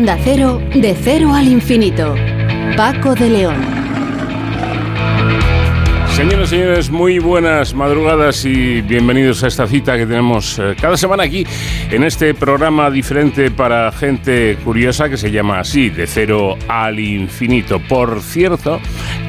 De cero al infinito. Paco de León. Señoras y señores, muy buenas madrugadas y bienvenidos a esta cita que tenemos eh, cada semana aquí en este programa diferente para gente curiosa que se llama así, de cero al infinito. Por cierto,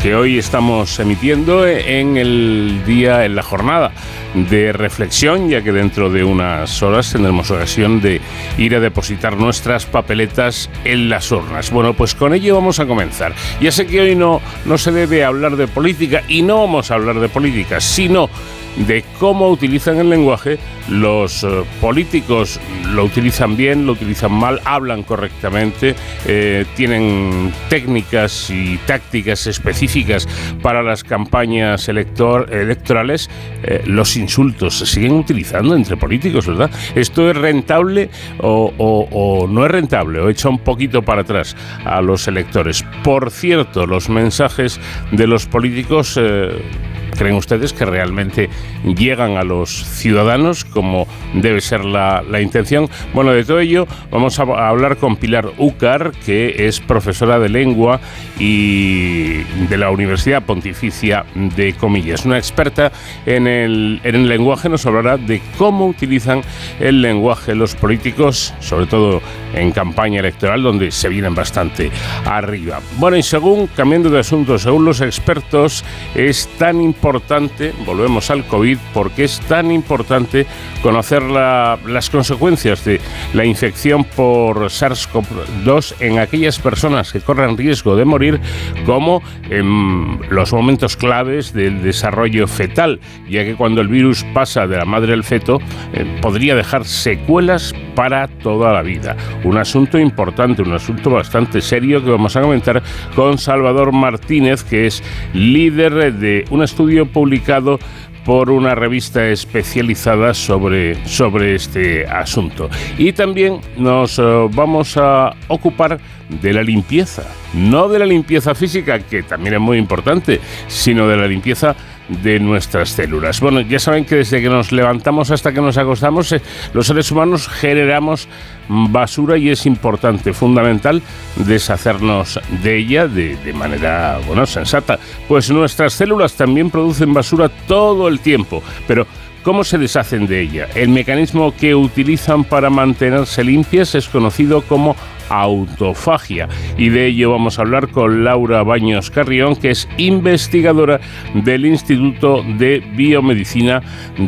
que hoy estamos emitiendo en el día, en la jornada de reflexión, ya que dentro de unas horas tendremos ocasión de ir a depositar nuestras papeletas en las urnas. Bueno, pues con ello vamos a comenzar. Ya sé que hoy no, no se debe hablar de política y no vamos a hablar de política, sino de cómo utilizan el lenguaje los eh, políticos lo utilizan bien, lo utilizan mal, hablan correctamente, eh, tienen técnicas y tácticas específicas para las campañas electorales. Eh, los insultos se siguen utilizando entre políticos, ¿verdad? ¿Esto es rentable o, o no es rentable? O echa un poquito para atrás a los electores. Por cierto, los mensajes de los políticos ¿Creen ustedes que realmente llegan a los ciudadanos como debe ser la, intención? Bueno, de todo ello vamos a, hablar con Pilar Ucar, que es profesora de lengua y de la Universidad Pontificia de Comillas. Una experta en el, en el lenguaje nos hablará de cómo utilizan el lenguaje los políticos, sobre todo en campaña electoral, donde se vienen bastante arriba. Bueno, y según, cambiando de asunto, según los expertos, es tan importante volvemos al COVID, porque es tan importante conocer las consecuencias de la infección por SARS-CoV-2 en aquellas personas que corren riesgo de morir, como en los momentos claves del desarrollo fetal, ya que cuando el virus pasa de la madre al feto, eh, podría dejar secuelas para toda la vida. Un asunto importante, un asunto bastante serio que vamos a comentar con Salvador Martínez, que es líder de un estudio publicado por una revista especializada sobre, sobre este asunto. Y también nos eh, vamos a ocupar de la limpieza, no de la limpieza física, que también es muy importante, sino de la limpieza de nuestras células. Bueno, ya saben que desde que nos levantamos hasta que nos acostamos, eh, los seres humanos generamos basura y es importante, fundamental, deshacernos de ella de, de manera, bueno, sensata. Pues nuestras células también producen basura todo el tiempo, pero ¿Cómo se deshacen de ella? El mecanismo que utilizan para mantenerse limpias es conocido como autofagia. Y de ello vamos a hablar con Laura Baños Carrión, que es investigadora del Instituto de Biomedicina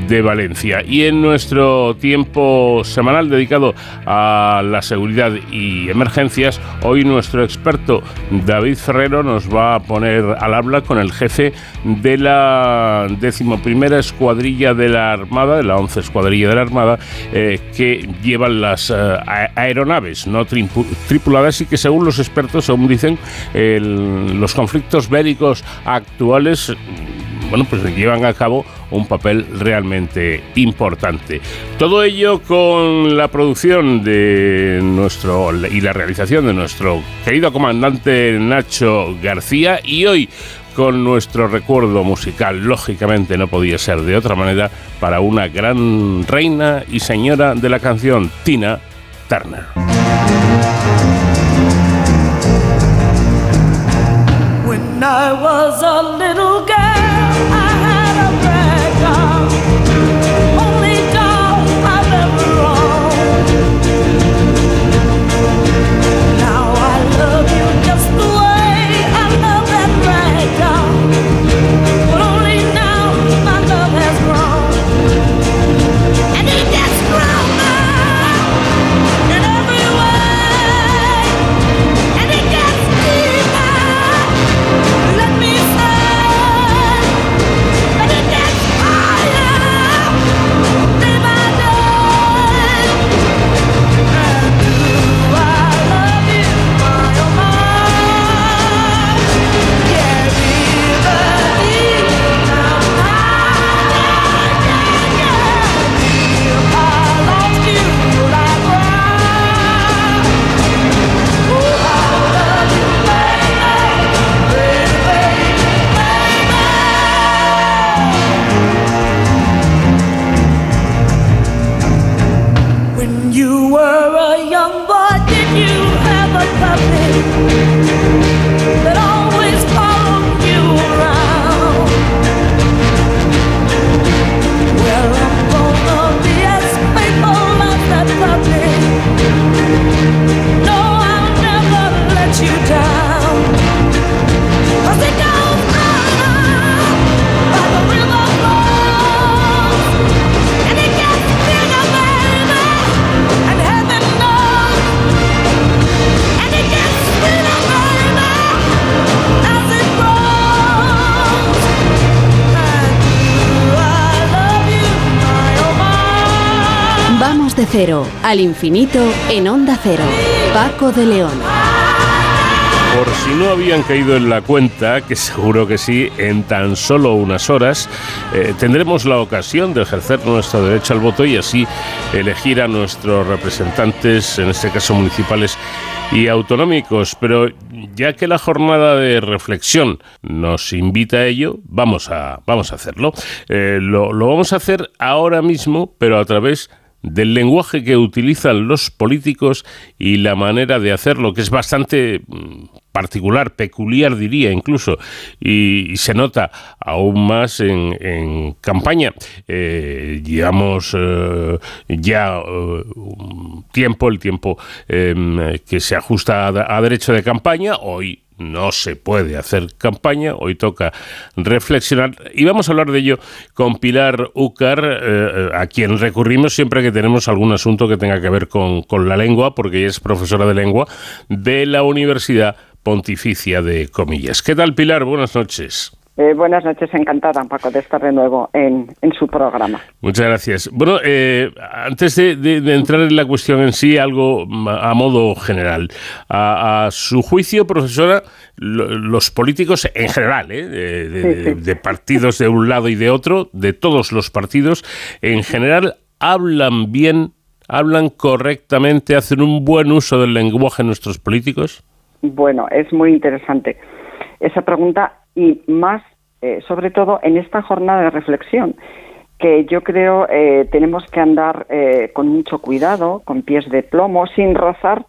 de Valencia. Y en nuestro tiempo semanal dedicado a la seguridad y emergencias, hoy nuestro experto David Ferrero nos va a poner al habla con el jefe de la decimoprimera escuadrilla de la Armada, de la 11 escuadrilla de la Armada, eh, que llevan las eh, aeronaves no tripuladas y que según los expertos, según dicen, los conflictos bélicos actuales bueno, pues llevan a cabo un papel realmente importante. Todo ello con la producción de nuestro y la realización de nuestro querido comandante Nacho García y hoy con nuestro recuerdo musical, lógicamente no podía ser de otra manera, para una gran reina y señora de la canción, Tina Turner. When I was a little girl. Cero al infinito en Onda Cero. Paco de León. Por si no habían caído en la cuenta, que seguro que sí, en tan solo unas horas eh, tendremos la ocasión de ejercer nuestro derecho al voto y así elegir a nuestros representantes, en este caso municipales y autonómicos. Pero ya que la jornada de reflexión nos invita a ello, vamos a, vamos a hacerlo. Eh, lo, lo vamos a hacer ahora mismo, pero a través de del lenguaje que utilizan los políticos y la manera de hacerlo, que es bastante mm, particular, peculiar diría incluso, y, se nota aún más en, campaña. Eh, llevamos eh, ya eh, un tiempo, el tiempo em, que se ajusta a, a derecho de campaña, hoy no se puede hacer campaña, hoy toca reflexionar y vamos a hablar de ello con Pilar Ucar, eh, a quien recurrimos siempre que tenemos algún asunto que tenga que ver con, con la lengua, porque ella es profesora de lengua de la Universidad Pontificia de Comillas. ¿Qué tal Pilar? Buenas noches. Eh, buenas noches, encantada, Paco, de estar de nuevo en, su programa. Muchas gracias. Bueno, eh, antes de, entrar en la cuestión en sí, algo a modo general. A, su juicio, profesora, los políticos en general, ¿eh? de, partidos de un lado y de otro, de todos los partidos, en general, hablan bien, hablan correctamente, hacen un buen uso del lenguaje nuestros políticos. Bueno, es muy interesante. Esa pregunta y más, eh, sobre todo, en esta jornada de reflexión que yo creo eh, tenemos que andar eh, con mucho cuidado, con pies de plomo, sin rozar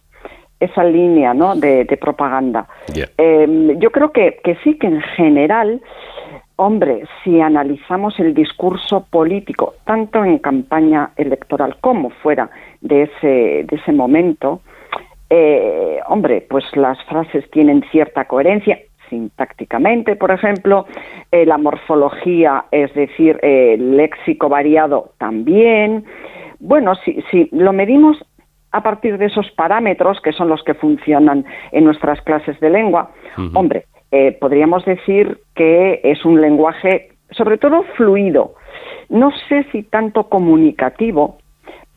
esa línea ¿no? de, propaganda. Em, yo creo que, que sí que en general, hombre, si analizamos el discurso político, tanto en campaña electoral como fuera de ese, de ese momento, hombre, pues las frases tienen cierta coherencia, sintácticamente, por ejemplo, eh, la morfología, es decir, el léxico variado también. Bueno, si, si lo medimos a partir de esos parámetros, que son los que funcionan en nuestras clases de lengua, hombre, eh, podríamos decir que es un lenguaje sobre todo fluido. No sé si tanto comunicativo,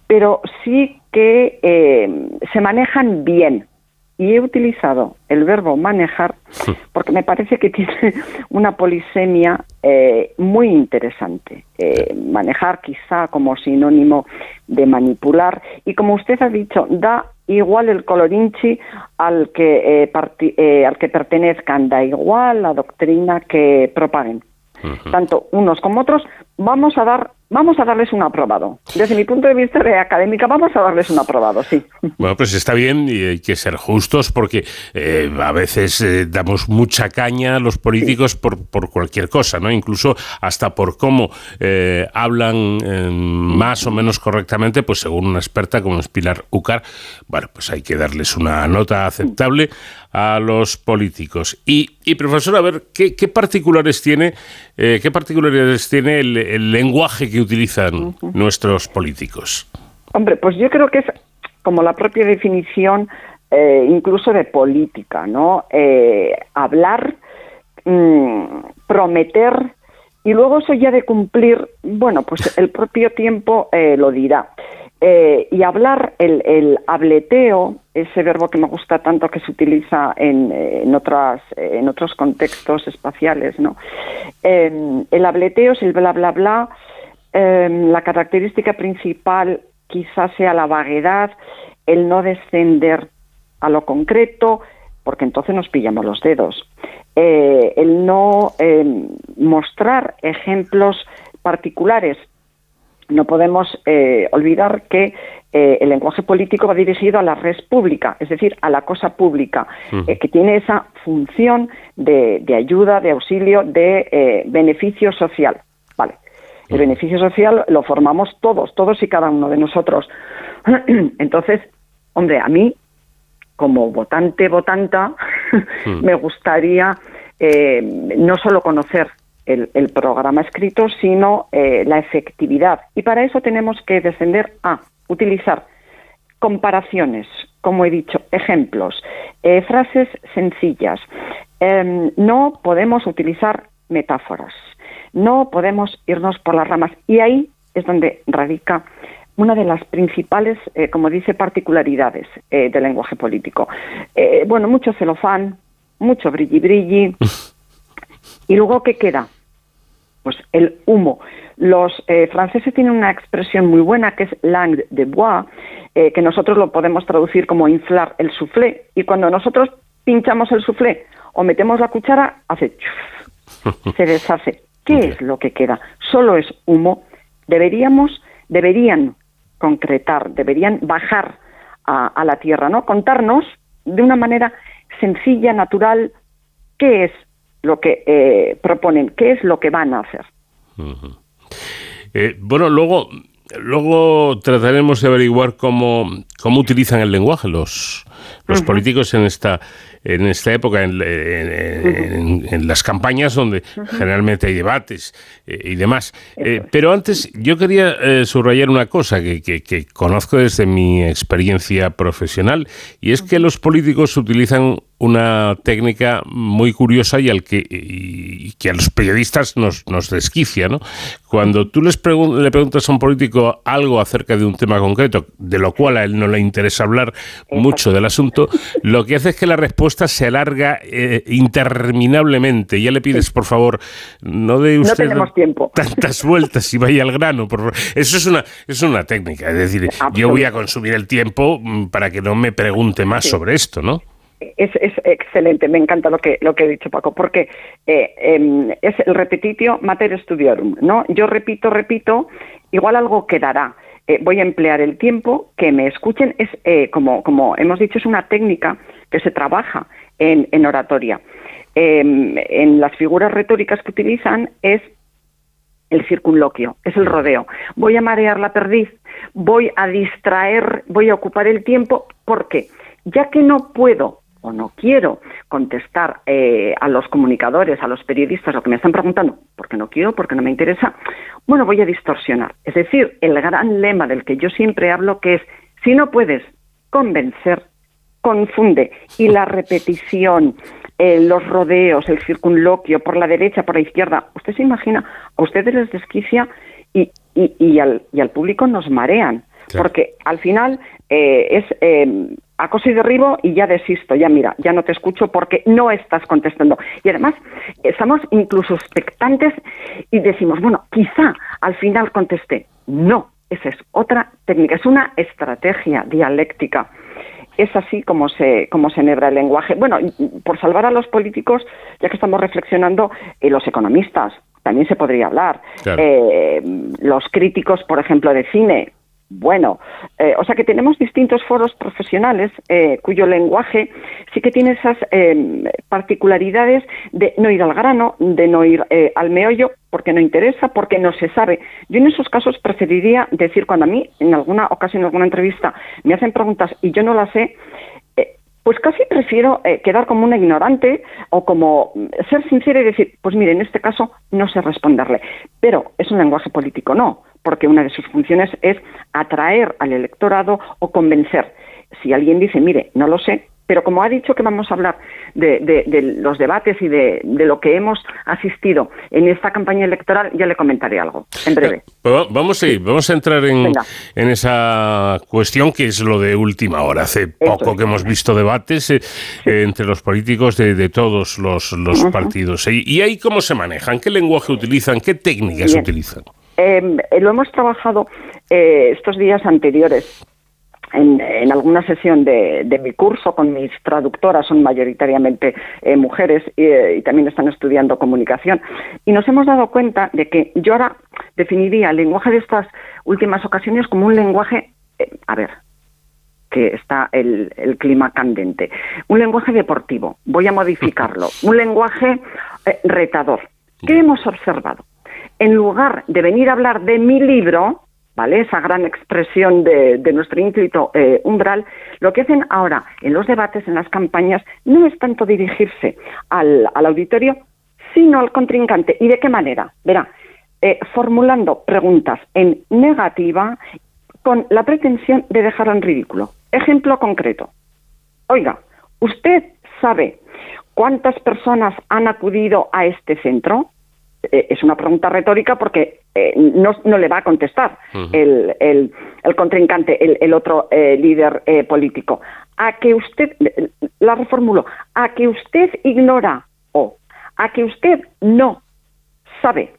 pero sí que eh, se manejan bien y he utilizado el verbo manejar porque me parece que tiene una polisemia eh, muy interesante. Eh, manejar quizá como sinónimo de manipular y como usted ha dicho, da igual el colorinchi al que, eh, al que pertenezcan, da igual la doctrina que propaguen. Tanto unos como otros, vamos a dar Vamos a darles un aprobado. Desde mi punto de vista de académica, vamos a darles un aprobado, sí. Bueno, pues está bien y hay que ser justos porque eh, a veces eh, damos mucha caña a los políticos por, por, cualquier cosa, ¿no? Incluso hasta por cómo eh, hablan más o menos correctamente, pues según una experta como es Pilar Ucar, bueno, pues hay que darles una nota aceptable a los políticos. Y, y profesor, a ver, ¿qué, qué particulares tiene, qué particularidades tiene el, el lenguaje que utilizan nuestros políticos? Hombre, pues yo creo que es como la propia definición eh, incluso de política, ¿no? Eh, hablar, mm, prometer y luego eso ya de cumplir, bueno, pues el propio tiempo eh, lo dirá. Y hablar, el, el, hableteo, ese verbo que me gusta tanto que se utiliza en, en, otras, en otros contextos espaciales, ¿no? el hableteo es el bla, bla, bla, Em, la característica principal quizás sea la vaguedad, el no descender a lo concreto, porque entonces nos pillamos los dedos. Eh, el no em, mostrar ejemplos particulares. No podemos eh, olvidar que eh, el lenguaje político va dirigido a la red pública, es decir, a la cosa pública, que tiene esa función de, de ayuda, de auxilio, de beneficio social. Vale. El beneficio social lo formamos todos, todos y cada uno de nosotros. Entonces, hombre, a mí, como votante, votanta, me gustaría eh, no solo conocer el, programa escrito, sino eh, la efectividad. Y para eso tenemos que descender a utilizar comparaciones, como he dicho, ejemplos, eh, frases sencillas. Em, no podemos utilizar metáforas. No podemos irnos por las ramas y ahí es donde radica una de las principales, eh, como dice, particularidades eh, del lenguaje político. bueno, mucho celofán, mucho brilli brilli. ¿Y luego qué queda? Pues el humo. Los franceses tienen una expresión muy buena que es langue de bois, que nosotros lo podemos traducir como inflar el soufflé. Y cuando nosotros pinchamos el soufflé o metemos la cuchara, hace se deshace. ¿Qué es lo que queda? Solo es humo. Deberíamos, deberían concretar, deberían bajar a, la tierra, ¿no? Contarnos de una manera sencilla, natural, qué es lo que eh, proponen, qué es lo que van a hacer. Eh, bueno, luego, luego trataremos de averiguar cómo, cómo utilizan el lenguaje los, los políticos en esta en esta época, en, las campañas donde generalmente hay debates eh, y demás. Eh, pero antes yo quería eh, subrayar una cosa que, que, conozco desde mi experiencia profesional y es que los políticos utilizan una técnica muy curiosa y al que, y que a los periodistas nos, nos desquicia, ¿no? Cuando tú les le preguntas a un político algo acerca de un tema concreto, de lo cual a él no le interesa hablar mucho del asunto, lo que hace es que la respuesta se alarga eh, interminablemente. Ya le pides, por favor, no de usted tantas vueltas y vaya al grano. Por Eso es una, es una técnica, es decir, yo voy a consumir el tiempo mm, para que no me pregunte más sobre esto, ¿no? Es, es, excelente, me encanta lo que, lo que ha dicho Paco, porque eh, em, es el repetitio mater studiorum, ¿no? Yo repito, repito, igual algo quedará. Eh, voy a emplear el tiempo, que me escuchen, es eh, como, como hemos dicho, es una técnica que se trabaja en, en oratoria. Em, en las figuras retóricas que utilizan es el circunloquio, es el rodeo. Voy a marear la perdiz, voy a distraer, voy a ocupar el tiempo, ¿por qué? Ya que no puedo o no quiero contestar eh, a los comunicadores, a los periodistas, lo que me están preguntando, porque no quiero, porque no me interesa, bueno, voy a distorsionar. Es decir, el gran lema del que yo siempre hablo, que es, si no puedes convencer, confunde. Y la repetición, eh, los rodeos, el circunloquio, por la derecha, por la izquierda, usted se imagina, a ustedes les desquicia y, y, y, al, y al público nos marean. Porque al final eh, es acoso y derribo y ya desisto, ya mira, ya no te escucho porque no estás contestando. Y además estamos incluso expectantes y decimos, bueno, quizá al final contesté. No, esa es otra técnica, es una estrategia dialéctica. Es así como se, como se enhebra el lenguaje. Bueno, por salvar a los políticos, ya que estamos reflexionando, y los economistas, también se podría hablar. Eh, los críticos, por ejemplo, de cine, bueno. Eh, o sea que tenemos distintos foros profesionales eh, cuyo lenguaje sí que tiene esas em, particularidades de no ir al grano, de no ir eh, al meollo, porque no interesa, porque no se sabe. Yo en esos casos preferiría decir, cuando a mí en alguna ocasión, en alguna entrevista, me hacen preguntas y yo no las sé, pues casi prefiero quedar como una ignorante o como mm, ser sincera y decir, pues mire, en este caso no sé responderle. Pero es un lenguaje político, no porque una de sus funciones es atraer al electorado o convencer. Si alguien dice, mire, no lo sé, pero como ha dicho que vamos a hablar de, los debates y de, lo que hemos asistido en esta campaña electoral, ya le comentaré algo en breve. Eh, pues vamos a ir, vamos a entrar en, esa cuestión que es lo de última hora. Hace poco que hemos visto debates eh, entre los políticos de, todos los, partidos. ¿Y, ahí cómo se manejan? ¿Qué lenguaje utilizan? ¿Qué técnicas utilizan? Em, eh, lo hemos trabajado eh, estos días anteriores en, alguna sesión de, mi curso con mis traductoras, son mayoritariamente eh, mujeres y, también están estudiando comunicación. Y nos hemos dado cuenta de que yo ahora definiría el lenguaje de estas últimas ocasiones como un lenguaje, a ver, que está el, clima candente, un lenguaje deportivo, voy a modificarlo, un lenguaje retador. ¿Qué hemos observado? en lugar de venir a hablar de mi libro, ¿vale? Esa gran expresión de, nuestro ínclito eh, umbral, lo que hacen ahora en los debates, en las campañas, no es tanto dirigirse al, auditorio, sino al contrincante. ¿Y de qué manera? Verá, eh, formulando preguntas en negativa con la pretensión de dejar en ridículo. Ejemplo concreto. Oiga, ¿usted sabe cuántas personas han acudido a este centro? eh, es una pregunta retórica porque eh, no, no, le va a contestar el, el, el, contrincante, el, el otro eh, líder político. A que usted, la reformulo, a que usted ignora o a que usted no sabe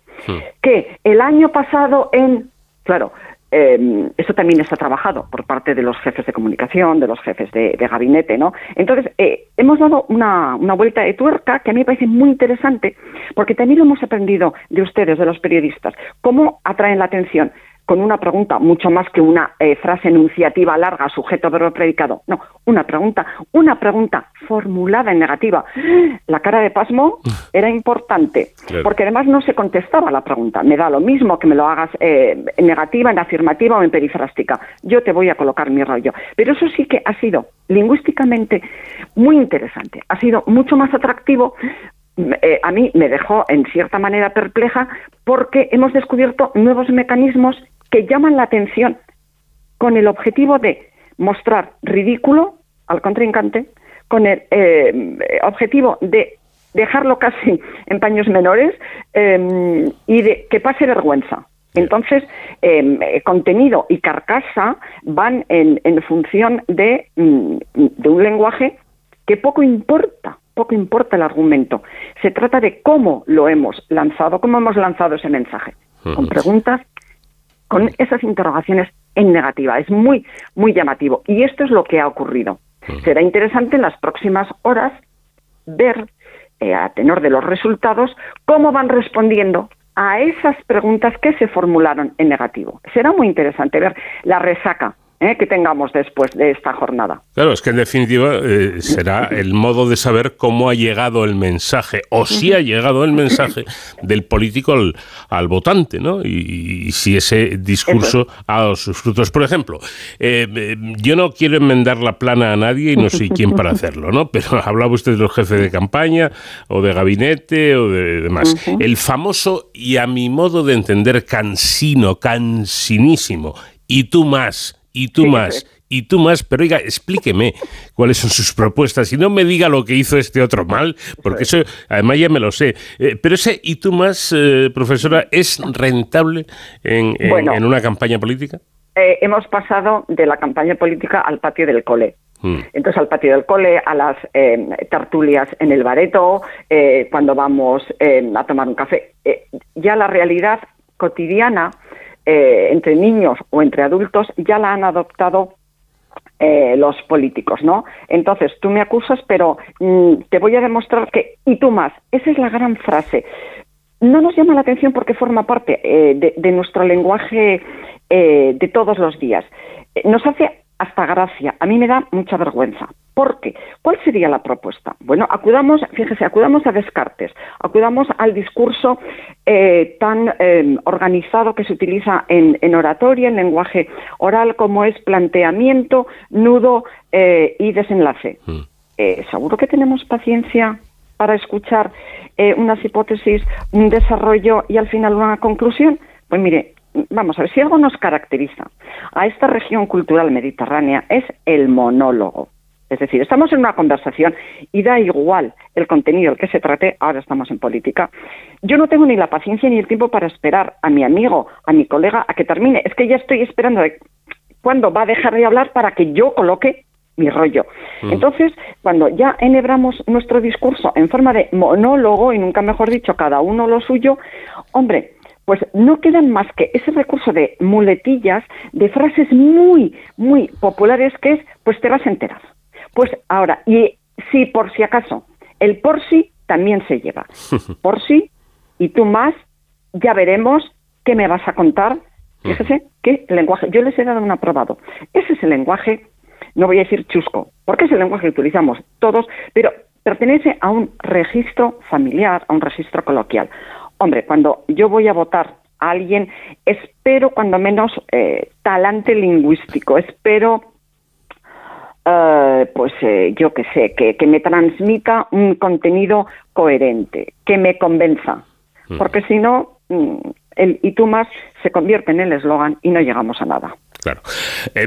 que el año pasado en, claro, eh, eso también está trabajado por parte de los jefes de comunicación, de los jefes de, gabinete, ¿no? Entonces, eh, hemos dado una, una, vuelta de tuerca que a mí me parece muy interesante, porque también lo hemos aprendido de ustedes, de los periodistas, cómo atraen la atención con una pregunta, mucho más que una eh, frase enunciativa larga, sujeto, verbo, predicado. No, una pregunta, una pregunta formulada en negativa. La cara de pasmo era importante, porque además no se contestaba la pregunta. Me da lo mismo que me lo hagas eh, en negativa, en afirmativa o en perifrástica. Yo te voy a colocar mi rollo. Pero eso sí que ha sido lingüísticamente muy interesante. Ha sido mucho más atractivo eh, a mí me dejó en cierta manera perpleja porque hemos descubierto nuevos mecanismos que llaman la atención con el objetivo de mostrar ridículo al contrincante, con el eh, objetivo de dejarlo casi en paños menores em, y de que pase vergüenza. Entonces, em, contenido y carcasa van en, función de, mm, de, un lenguaje que poco importa, poco importa el argumento. Se trata de cómo lo hemos lanzado, cómo hemos lanzado ese mensaje, con preguntas con esas interrogaciones en negativa. Es muy, muy llamativo. Y esto es lo que ha ocurrido. Será interesante en las próximas horas ver, eh, a tenor de los resultados, cómo van respondiendo a esas preguntas que se formularon en negativo. Será muy interesante ver la resaca ¿eh? que tengamos después de esta jornada. Claro, es que en definitiva eh, será el modo de saber cómo ha llegado el mensaje o si ha llegado el mensaje del político al, votante, ¿no? Y, si ese discurso ha dado sus frutos. Por ejemplo, eh, yo no quiero enmendar la plana a nadie y no soy quien para hacerlo, ¿no? Pero hablaba usted de los jefes de campaña o de gabinete o de demás. El famoso y a mi modo de entender cansino, cansinísimo, y tú más y tú más, y tú más, pero oiga, explíqueme cuáles son sus propuestas y no me diga lo que hizo este otro mal, porque eso además ya me lo sé. Eh, pero ese y tú más, eh, profesora, ¿es rentable en, una campaña política? Eh, hemos pasado de la campaña política al patio del cole. Hmm. Entonces, al patio del cole, a las tertulias en el bareto, cuando vamos a tomar un café. ya la realidad cotidiana eh, entre niños o entre adultos ya la han adoptado eh, los políticos, ¿no? Entonces, tú me acusas, pero mm, te voy a demostrar que, y tú más, esa es la gran frase. No nos llama la atención porque forma parte eh, de, nuestro lenguaje de todos los días. Nos hace hasta gracia. A mí me da mucha vergüenza. ¿Por qué? ¿Cuál sería la propuesta? Bueno, acudamos, fíjese, acudamos a Descartes, acudamos al discurso eh, tan eh, organizado que se utiliza en, oratoria, en lenguaje oral, como es planteamiento, nudo eh, y desenlace. Mm. ¿Seguro que tenemos paciencia para escuchar unas hipótesis, un desarrollo y al final una conclusión? Pues mire, vamos a ver, si algo nos caracteriza a esta región cultural mediterránea es el monólogo. Es decir, estamos en una conversación y da igual el contenido el que se trate, ahora estamos en política. Yo no tengo ni la paciencia ni el tiempo para esperar a mi amigo, a mi colega, a que termine. Es que ya estoy esperando de cuándo va a dejar de hablar para que yo coloque mi rollo. Mm. Entonces, cuando ya enhebramos nuestro discurso en forma de monólogo, y nunca mejor dicho, cada uno lo suyo, hombre, pues no quedan más que ese recurso de muletillas, de frases muy, muy populares que es, pues te vas a enterar. Pues ahora, y si por si acaso, el por sí también se lleva. Por sí, y tú más, ya veremos qué me vas a contar. Fíjese qué lenguaje. Yo les he dado un aprobado. Ese es el lenguaje, no voy a decir chusco, porque es el lenguaje que utilizamos todos, pero pertenece a un registro familiar, a un registro coloquial. Hombre, cuando yo voy a votar a alguien, espero cuando menos eh, talante lingüístico, espero, eh, pues eh, yo qué sé, que, que, me transmita un contenido coherente, que me convenza, mm. porque si no, mm, el y tú más se convierte en el eslogan y no llegamos a nada. Claro.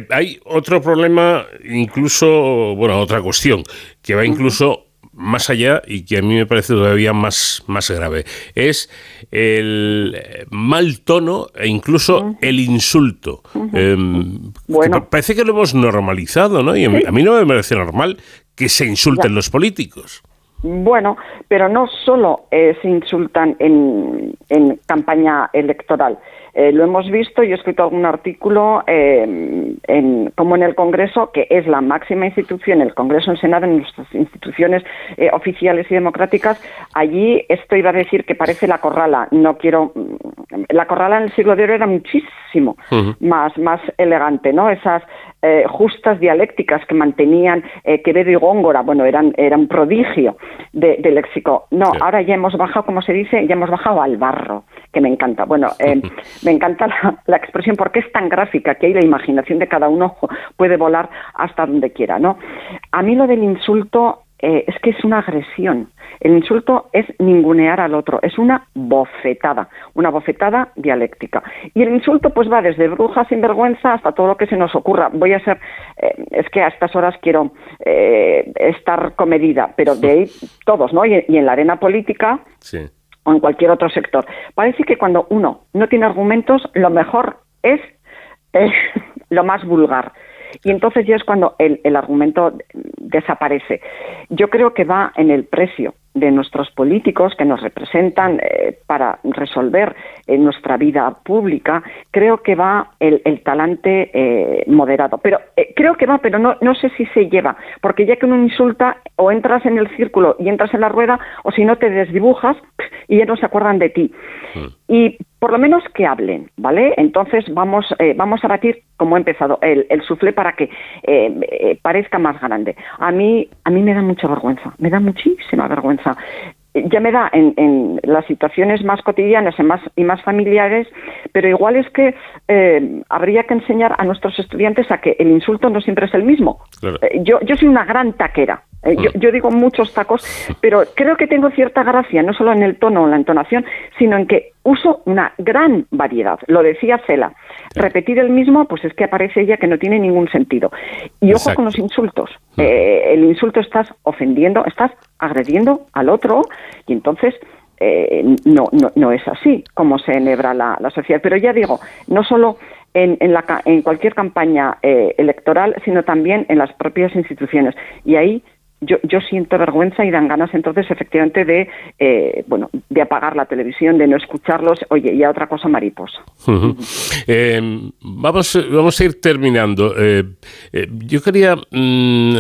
hay otro problema, incluso, bueno, otra cuestión, que va incluso más allá y que a mí me parece todavía más, más grave. Es el mal tono e incluso el insulto. Em, bueno. Parece que lo hemos normalizado, ¿no? Y a mí no me parece normal que se insulten los políticos. Bueno, pero no solo eh, se insultan en, en campaña electoral. Eh, lo hemos visto, yo he escrito algún artículo eh, en, como en el Congreso, que es la máxima institución, el Congreso, el Senado, en nuestras instituciones eh, oficiales y democráticas. Allí esto iba a decir que parece la corrala. No quiero. Mm, la corrala en el siglo de oro era muchísimo más, más elegante, ¿no? Esas justas dialécticas que mantenían Quevedo y Góngora, bueno, eran, eran un prodigio de, léxico. No, ahora ya hemos bajado, como se dice, ya hemos bajado al barro, que me encanta. Bueno, me encanta la, expresión porque es tan gráfica que ahí la imaginación de cada uno puede volar hasta donde quiera, ¿no? A mí lo del insulto eh, es que es una agresión. El insulto es ningunear al otro, es una bofetada, una bofetada dialéctica. Y el insulto pues va desde bruja sin vergüenza hasta todo lo que se nos ocurra. Voy a ser, eh, es que a estas horas quiero eh, estar comedida, pero de ahí todos, ¿no? Y, y en la arena política sí o en cualquier otro sector. Parece que cuando uno no tiene argumentos, lo mejor es lo más vulgar. Y entonces ya es cuando el, el, argumento desaparece. Yo creo que va en el precio de nuestros políticos que nos representan eh, para resolver eh, nuestra vida pública, creo que va el, talante eh, moderado. Pero creo que va, pero no, no sé si se lleva, porque ya que uno insulta, o entras en el círculo y entras en la rueda, o si no te desdibujas y ya no se acuerdan de ti. Hmm. Y por lo menos que hablen, ¿vale? Entonces vamos, vamos a batir, como he empezado, el, el suflé para que parezca más grande. A mí, a mí me da mucha vergüenza, me da muchísima vergüenza ya me da en, las situaciones más cotidianas y más, y más familiares, pero igual es que eh, habría que enseñar a nuestros estudiantes a que el insulto no siempre es el mismo. Eh, yo, yo soy una gran taquera, eh, yo, yo, digo muchos tacos, pero creo que tengo cierta gracia, no solo en el tono o la entonación, sino en que uso una gran variedad. Lo decía Cela. Repetir el mismo, pues es que aparece ella que no tiene ningún sentido. Y ojo con los insultos. Mm. Eh, el insulto estás ofendiendo, estás agrediendo al otro y entonces eh, no, no, no, es así como se enhebra la, sociedad. Pero ya digo, no solo en, en, la, en cualquier campaña electoral, sino también en las propias instituciones. Y ahí yo, yo siento vergüenza y dan ganas entonces efectivamente de eh, bueno de apagar la televisión de no escucharlos. Oye y a otra cosa mariposa. Eh, vamos vamos a ir terminando. Eh, yo quería mm,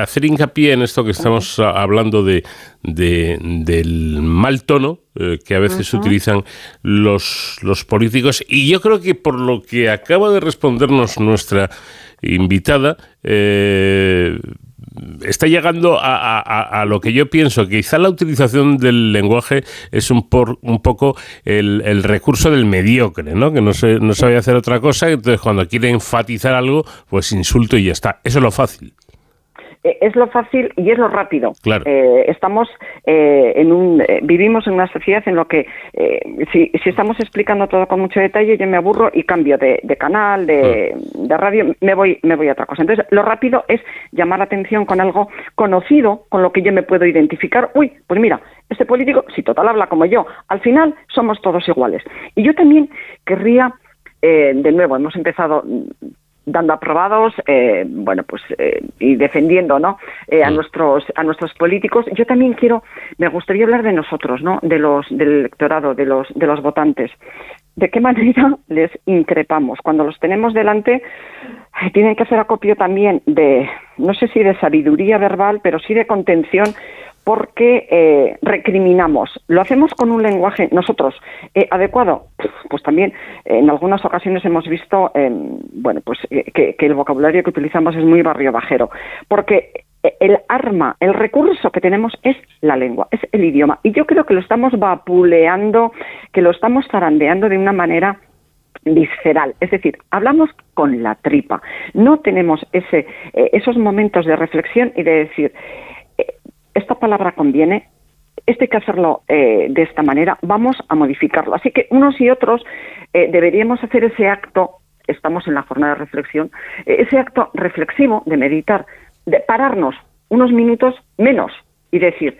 hacer hincapié en esto que estamos hablando de, del mal tono que a veces utilizan los, los políticos. Y yo creo que por lo que acaba de respondernos nuestra invitada eh, está llegando a, lo que yo pienso, que quizá la utilización del lenguaje es un, por, un poco el, recurso del mediocre, ¿no? que no, se, no sabe hacer otra cosa, entonces cuando quiere enfatizar algo, pues insulto y ya está. Eso es lo fácil. Eh, es lo fácil y es lo rápido. Eh, estamos eh, en un, vivimos en una sociedad en lo que si, estamos explicando todo con mucho detalle, yo me aburro y cambio de, canal, de, de, radio, me voy, me voy a otra cosa. Entonces, lo rápido es llamar la atención con algo conocido, con lo que yo me puedo identificar. Uy, pues mira, este político, si total habla como yo, al final somos todos iguales. Y yo también querría de nuevo, hemos empezado dando aprobados, eh, bueno, pues eh, y defendiendo, ¿no? Eh, a mm. nuestros a nuestros políticos. Yo también quiero, me gustaría hablar de nosotros, ¿no? De los del electorado, de los de los votantes. ¿De qué manera les increpamos cuando los tenemos delante? Tienen que hacer acopio también de, no sé si de sabiduría verbal, pero sí de contención porque eh, recriminamos. Lo hacemos con un lenguaje nosotros eh, adecuado. Pues también en algunas ocasiones hemos visto, em, bueno, pues eh, que, el vocabulario que utilizamos es muy barrio bajero, porque el arma, el recurso que tenemos es la lengua, es el idioma. Y yo creo que lo estamos vapuleando, que lo estamos zarandeando de una manera visceral, es decir, hablamos con la tripa. No tenemos ese, esos momentos de reflexión y de decir, esta palabra conviene, esto hay que hacerlo eh, de esta manera, vamos a modificarlo. Así que unos y otros eh, deberíamos hacer ese acto, estamos en la jornada de reflexión, eh, ese acto reflexivo de meditar, de pararnos unos minutos menos y decir,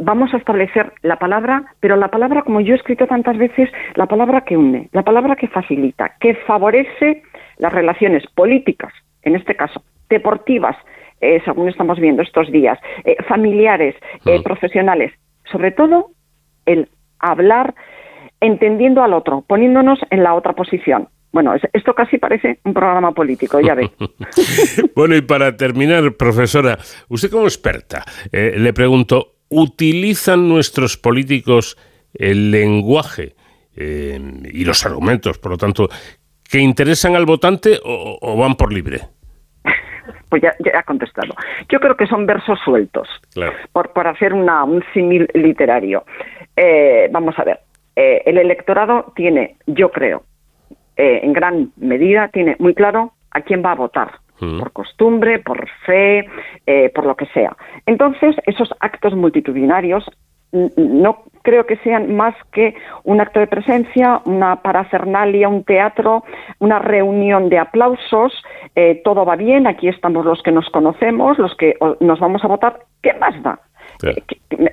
vamos a establecer la palabra, pero la palabra, como yo he escrito tantas veces, la palabra que une, la palabra que facilita, que favorece las relaciones políticas, en este caso, deportivas, eh, según estamos viendo estos días, eh, familiares, eh, mm. profesionales, sobre todo el hablar entendiendo al otro, poniéndonos en la otra posición. Bueno, esto casi parece un programa político, ya ve. bueno, y para terminar, profesora, usted como experta, le pregunto, ¿utilizan nuestros políticos el lenguaje y los argumentos, por lo tanto, que interesan al votante o van por libre? Pues ya, ha contestado. Yo creo que son versos sueltos, por, por hacer una, un símil literario. Eh, vamos a ver, eh, el electorado tiene, yo creo, eh, en gran medida, tiene muy claro a quién va a votar. Mm. por costumbre, por fe, por lo que sea. Entonces, esos actos multitudinarios no creo que sean más que un acto de presencia, una parafernalia, un teatro, una reunión de aplausos, eh, todo va bien, aquí estamos los que nos conocemos, los que nos vamos a votar, ¿qué más da? Eh,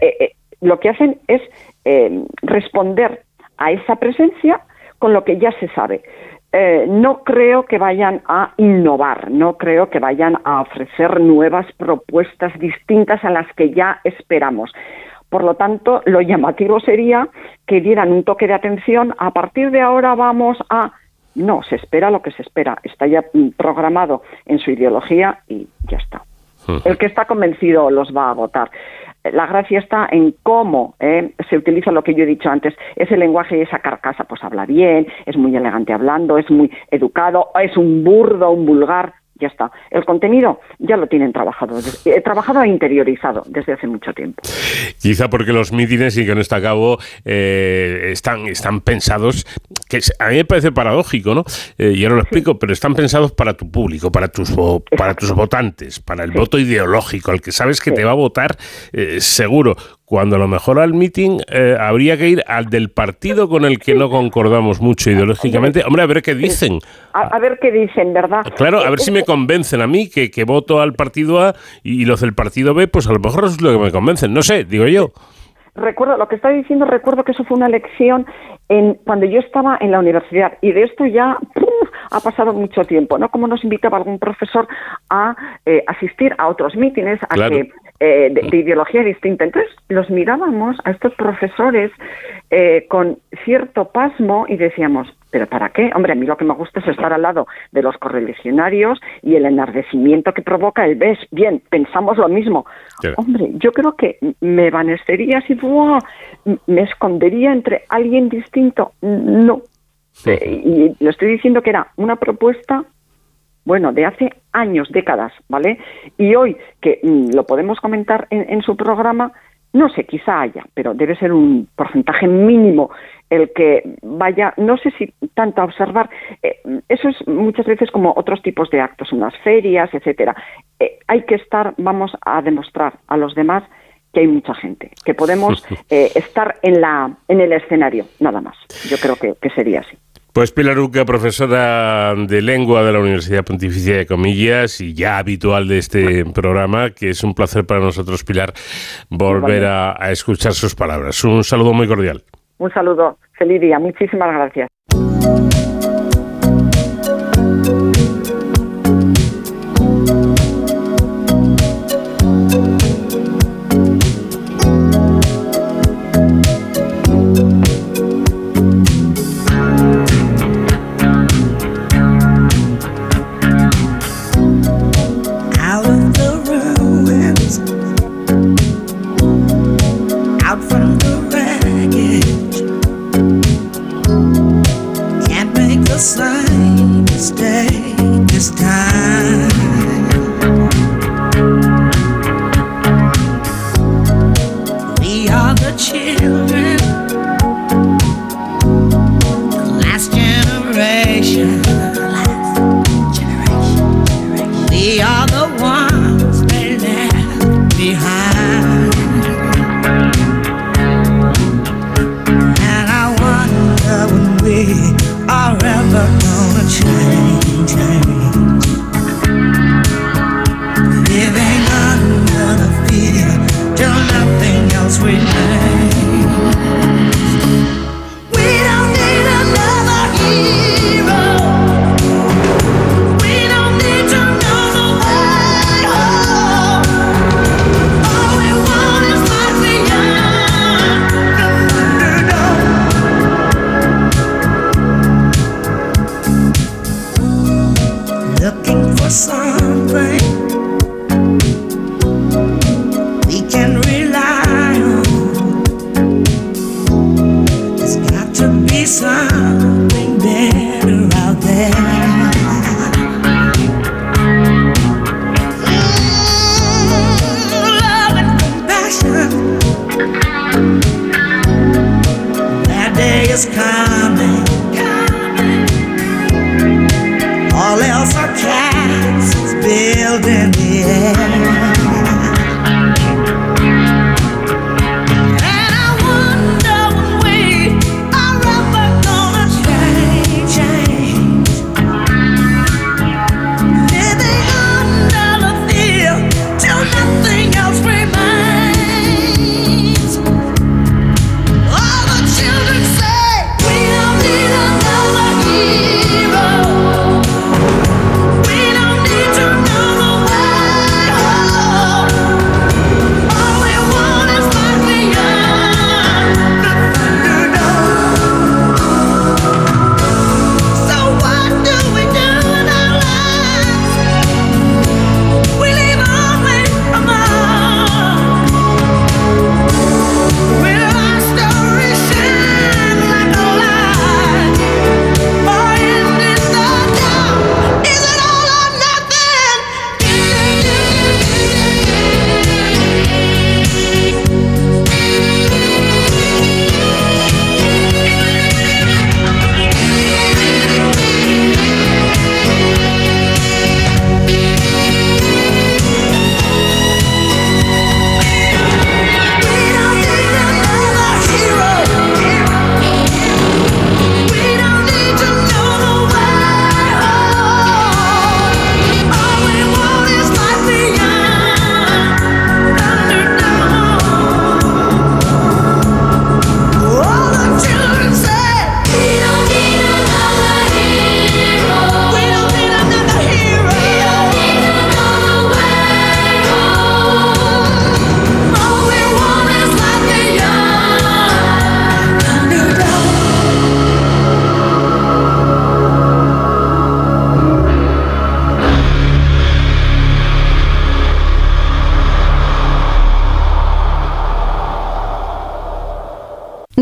eh, lo que hacen es responder a esa presencia con lo que ya se sabe. no creo que vayan a innovar, no creo que vayan a ofrecer nuevas propuestas distintas a las que ya esperamos. Por lo tanto, lo llamativo sería que dieran un toque de atención. A partir de ahora vamos a... No, se espera lo que se espera. Está ya programado en su ideología y ya está. El que está convencido los va a votar. La gracia está en cómo eh, se utiliza lo que yo he dicho antes, ese lenguaje y esa carcasa, pues habla bien, es muy elegante hablando, es muy educado, es un burdo, un vulgar, ya está. El contenido ya lo tienen trabajado, he trabajado e interiorizado desde hace mucho tiempo. Quizá porque los mítines, y que no está a cabo, eh, están, están pensados, que a mí me parece paradójico, ¿no? Eh, y ahora lo explico, pero están pensados para tu público, para tus, para tus votantes, para el voto ideológico, al que sabes que te va a votar eh, seguro cuando a lo mejor al meeting eh, habría que ir al del partido con el que no concordamos mucho ideológicamente. Hombre, a ver qué dicen. A, ver qué dicen, ¿verdad? Claro, a ver si me convencen a mí que, que voto al partido A y los del partido B, pues a lo mejor es lo que me convencen. No sé, digo yo recuerdo lo que está diciendo, recuerdo que eso fue una lección en, cuando yo estaba en la universidad y de esto ya ha pasado mucho tiempo, ¿no? Como nos invitaba algún profesor a eh, asistir a otros mítines, a que eh, de, ideología distinta. Entonces los mirábamos a estos profesores eh, con cierto pasmo y decíamos, ¿pero para qué? Hombre, a mí lo que me gusta es estar al lado de los correligionarios y el enardecimiento que provoca el ves. Bien, pensamos lo mismo. Hombre, yo creo que me vanecería si me escondería entre alguien distinto. No. Eh, y le estoy diciendo que era una propuesta bueno, de hace años, décadas, ¿vale? Y hoy, que mm, lo podemos comentar en, su programa, no sé, quizá haya, pero debe ser un porcentaje mínimo el que vaya, no sé si tanto a observar, eh, eso es muchas veces como otros tipos de actos, unas ferias, etcétera. Eh, hay que estar, vamos a demostrar a los demás que hay mucha gente, que podemos eh, estar en la en el escenario, nada más. Yo creo que, que sería así. Pues Pilar Uca, profesora de lengua de la Universidad Pontificia de Comillas y ya habitual de este programa, que es un placer para nosotros, Pilar, volver a, a escuchar sus palabras. Un saludo muy cordial. Un saludo, feliz día, muchísimas gracias.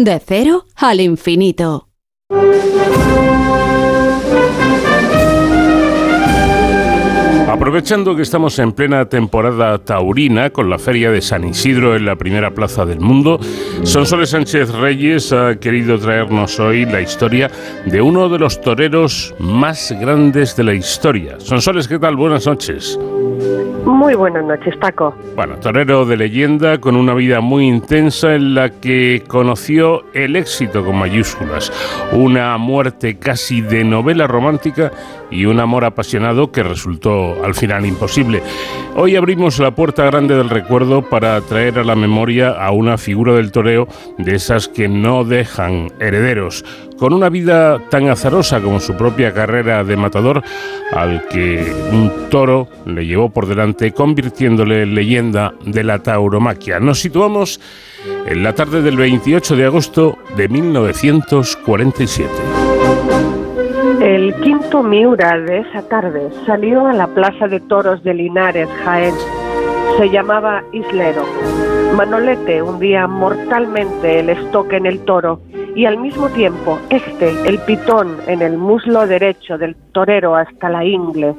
De cero al infinito. Aprovechando que estamos en plena temporada taurina con la feria de San Isidro en la primera plaza del mundo, Sonsoles Sánchez Reyes ha querido traernos hoy la historia de uno de los toreros más grandes de la historia. Sonsoles, ¿qué tal? Buenas noches. Muy buenas noches, Paco. Bueno, torero de leyenda con una vida muy intensa en la que conoció el éxito con mayúsculas, una muerte casi de novela romántica y un amor apasionado que resultó al final imposible. Hoy abrimos la puerta grande del recuerdo para traer a la memoria a una figura del toreo de esas que no dejan herederos, con una vida tan azarosa como su propia carrera de matador, al que un toro le llevó por delante, convirtiéndole en leyenda de la tauromaquia. Nos situamos en la tarde del 28 de agosto de 1947. El quinto Miura de esa tarde salió a la Plaza de Toros de Linares, Jaén. Se llamaba Islero. Manolete hundía mortalmente el estoque en el toro y al mismo tiempo este, el pitón en el muslo derecho del torero hasta la ingle,